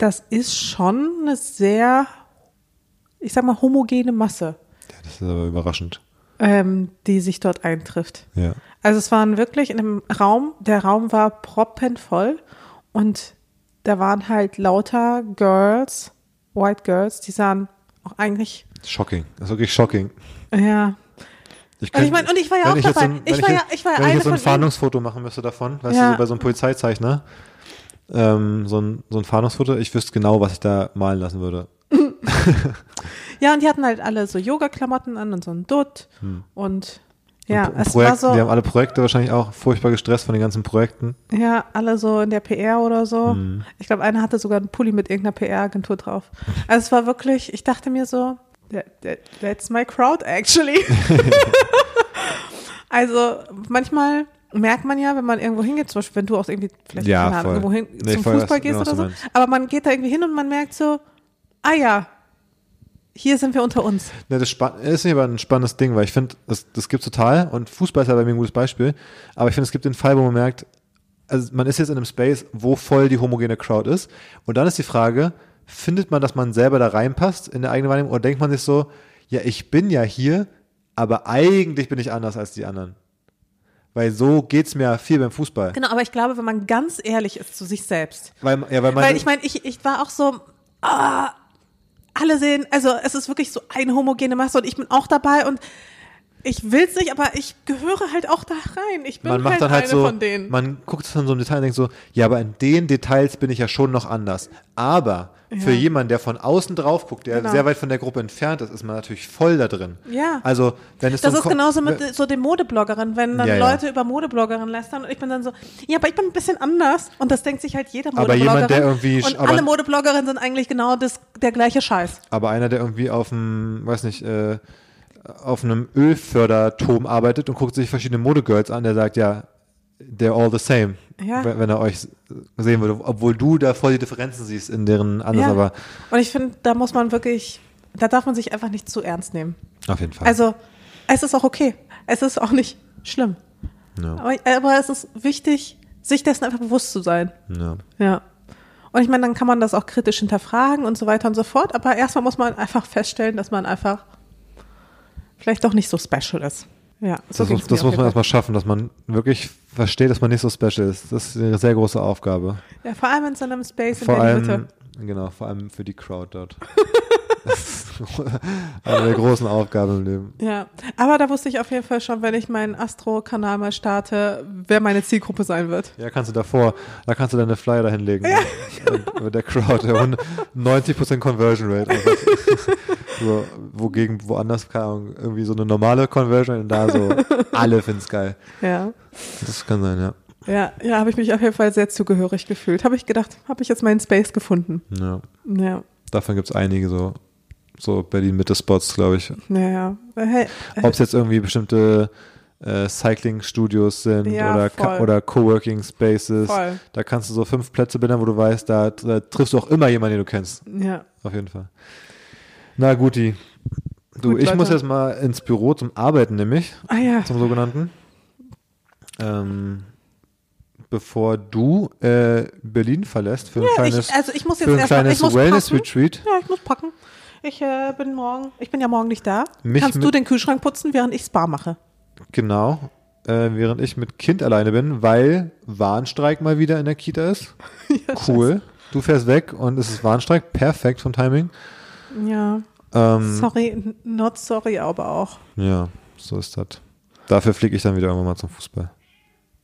das ist schon eine sehr, ich sag mal, homogene Masse, Ja, das ist aber überraschend. ähm, die sich dort eintrifft. Ja. Also es waren wirklich in einem Raum, der Raum war proppenvoll und da waren halt lauter Girls, White Girls, die sahen auch eigentlich, Shocking. Das ist wirklich shocking. ja, Ich Und ich mein, und ich war ja auch ich dabei. So ein, Ich war ja- ich war ja wenn ich jetzt so ein. Fahndungsfoto machen müsste davon, weißt Ja. du, so bei so einem Polizeizeichner, ähm, so, ein, so ein Fahndungsfoto, ich wüsste genau, was ich da malen lassen würde. ja, und die hatten halt alle so Yoga-Klamotten an und so ein Dutt und ja, Hm. Und es Projekt, war so, Die haben alle Projekte wahrscheinlich auch furchtbar gestresst von den ganzen Projekten. ja, alle so in der PR oder so. Hm. Ich glaube, einer hatte sogar einen Pulli mit irgendeiner PR-Agentur drauf. Also es war wirklich, ich dachte mir so, that, that, that's my crowd actually. also manchmal merkt man ja, wenn man irgendwo hingeht, zum Beispiel, wenn du auch irgendwie vielleicht Ja, Ahnung, irgendwo hin Nee, zum Fußball gehst genau, oder so, aber man geht da irgendwie hin und man merkt so, ah ja, hier sind wir unter uns. Ne, das ist nicht aber ein spannendes Ding, weil ich finde, das, das gibt total und Fußball ist ja bei mir ein gutes Beispiel, aber ich finde, es gibt den Fall, wo man merkt, also man ist jetzt in einem Space, wo voll die homogene Crowd ist und dann ist die Frage, findet man, dass man selber da reinpasst in der eigenen Wahrnehmung oder denkt man sich so, ja, ich bin ja hier, aber eigentlich bin ich anders als die anderen. Weil so geht's mir viel beim Fußball. Genau, aber ich glaube, wenn man ganz ehrlich ist zu sich selbst, Weil, ja, weil, man, Weil ich meine, ich, ich war auch so, ah, alle sehen, also es ist wirklich so eine homogene Masse und ich bin auch dabei und ich will's nicht, aber ich gehöre halt auch da rein. Ich bin man macht halt, dann halt eine so, von denen. man guckt es dann so im Detail und denkt so, ja, aber in den Details bin ich ja schon noch anders. Aber für Ja. jemanden, der von außen drauf guckt, der Genau. sehr weit von der Gruppe entfernt ist, ist man natürlich voll da drin. Ja. Also, wenn es das so ist genauso mit so den Modebloggerinnen, wenn dann Ja, ja. Leute über Modebloggerinnen lästern und ich bin dann so, ja, aber ich bin ein bisschen anders und das denkt sich halt jeder Aber Modebloggerin. jemand, der irgendwie- und aber- alle Modebloggerinnen sind eigentlich genau das, der gleiche Scheiß. Aber einer, der irgendwie auf einem, weiß nicht, äh, auf einem Ölförderturm arbeitet und guckt sich verschiedene Modegirls an, der sagt, ja, they're all the same, Ja. wenn, er euch sehen würde. Obwohl du da voll die Differenzen siehst in deren anders, Ja. aber Und ich finde, da muss man wirklich, da darf man sich einfach nicht zu ernst nehmen. auf jeden Fall. Also, es ist auch okay. Es ist auch nicht schlimm. ja, Aber, aber es ist wichtig, sich dessen einfach bewusst zu sein. ja. Ja. Und ich meine, dann kann man das auch kritisch hinterfragen und so weiter und so fort. Aber erstmal muss man einfach feststellen, dass man einfach vielleicht doch nicht so special ist. Ja, so Das, das muss man erstmal schaffen, dass man wirklich versteht, dass man nicht so special ist. Das ist eine sehr große Aufgabe. Ja, vor allem in so einem Space in Vor Berlin allem, Mitte. genau, vor allem für die Crowd dort. eine der großen Aufgaben im Leben. Ja, aber da wusste ich auf jeden Fall schon, wenn ich meinen Astro-Kanal mal starte, wer meine Zielgruppe sein wird. Ja, kannst du davor, da kannst du deine Flyer da hinlegen. Ja, genau. Mit der Crowd, der 100 90% Conversion Rate. so, wogegen woanders, keine Ahnung, irgendwie so eine normale Conversion und da so, alle finden's geil. Ja. Das kann sein, ja. Ja, ja, habe ich mich auf jeden Fall sehr zugehörig gefühlt. Habe ich gedacht, habe ich jetzt meinen Space gefunden. ja. Ja, Davon gibt's einige so, so Berlin-Mitte-Spots, glaube ich. naja. Hey, Ob es jetzt irgendwie bestimmte äh, Cycling-Studios sind Ja, oder, voll. oder Coworking Spaces. Voll. Da kannst du so fünf Plätze benennen, wo du weißt, da, da triffst du auch immer jemanden, den du kennst. ja. Auf jeden Fall. Na guti. Du, Gut, ich muss Leute. jetzt mal ins Büro zum Arbeiten, nämlich, Ah ja. zum sogenannten. Ähm, bevor du äh, Berlin verlässt für ein ja kleines, ich, also ich muss für jetzt ein erstmal, kleines ich muss packen. Wellness-Retreat. Ja, ich muss packen. Ich äh, bin morgen, ich bin ja morgen nicht da. Mich Kannst du den Kühlschrank putzen, während ich Spa mache? Genau. Äh, während ich mit Kind alleine bin, weil Warnstreik mal wieder in der Kita ist. cool. Du fährst weg und es ist Warnstreik. Perfekt vom Timing. Ja. Ähm, Sorry, not sorry, aber auch. Ja, so ist das. Dafür fliege ich dann wieder irgendwann mal zum Fußball.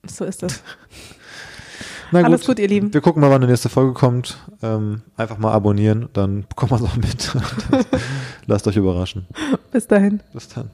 So ist es. Na Alles gut, ihr Lieben. Wir gucken mal, wann die nächste Folge kommt. Ähm, einfach mal abonnieren, dann bekommt man es auch mit. Lasst euch überraschen. Bis dahin. Bis dann.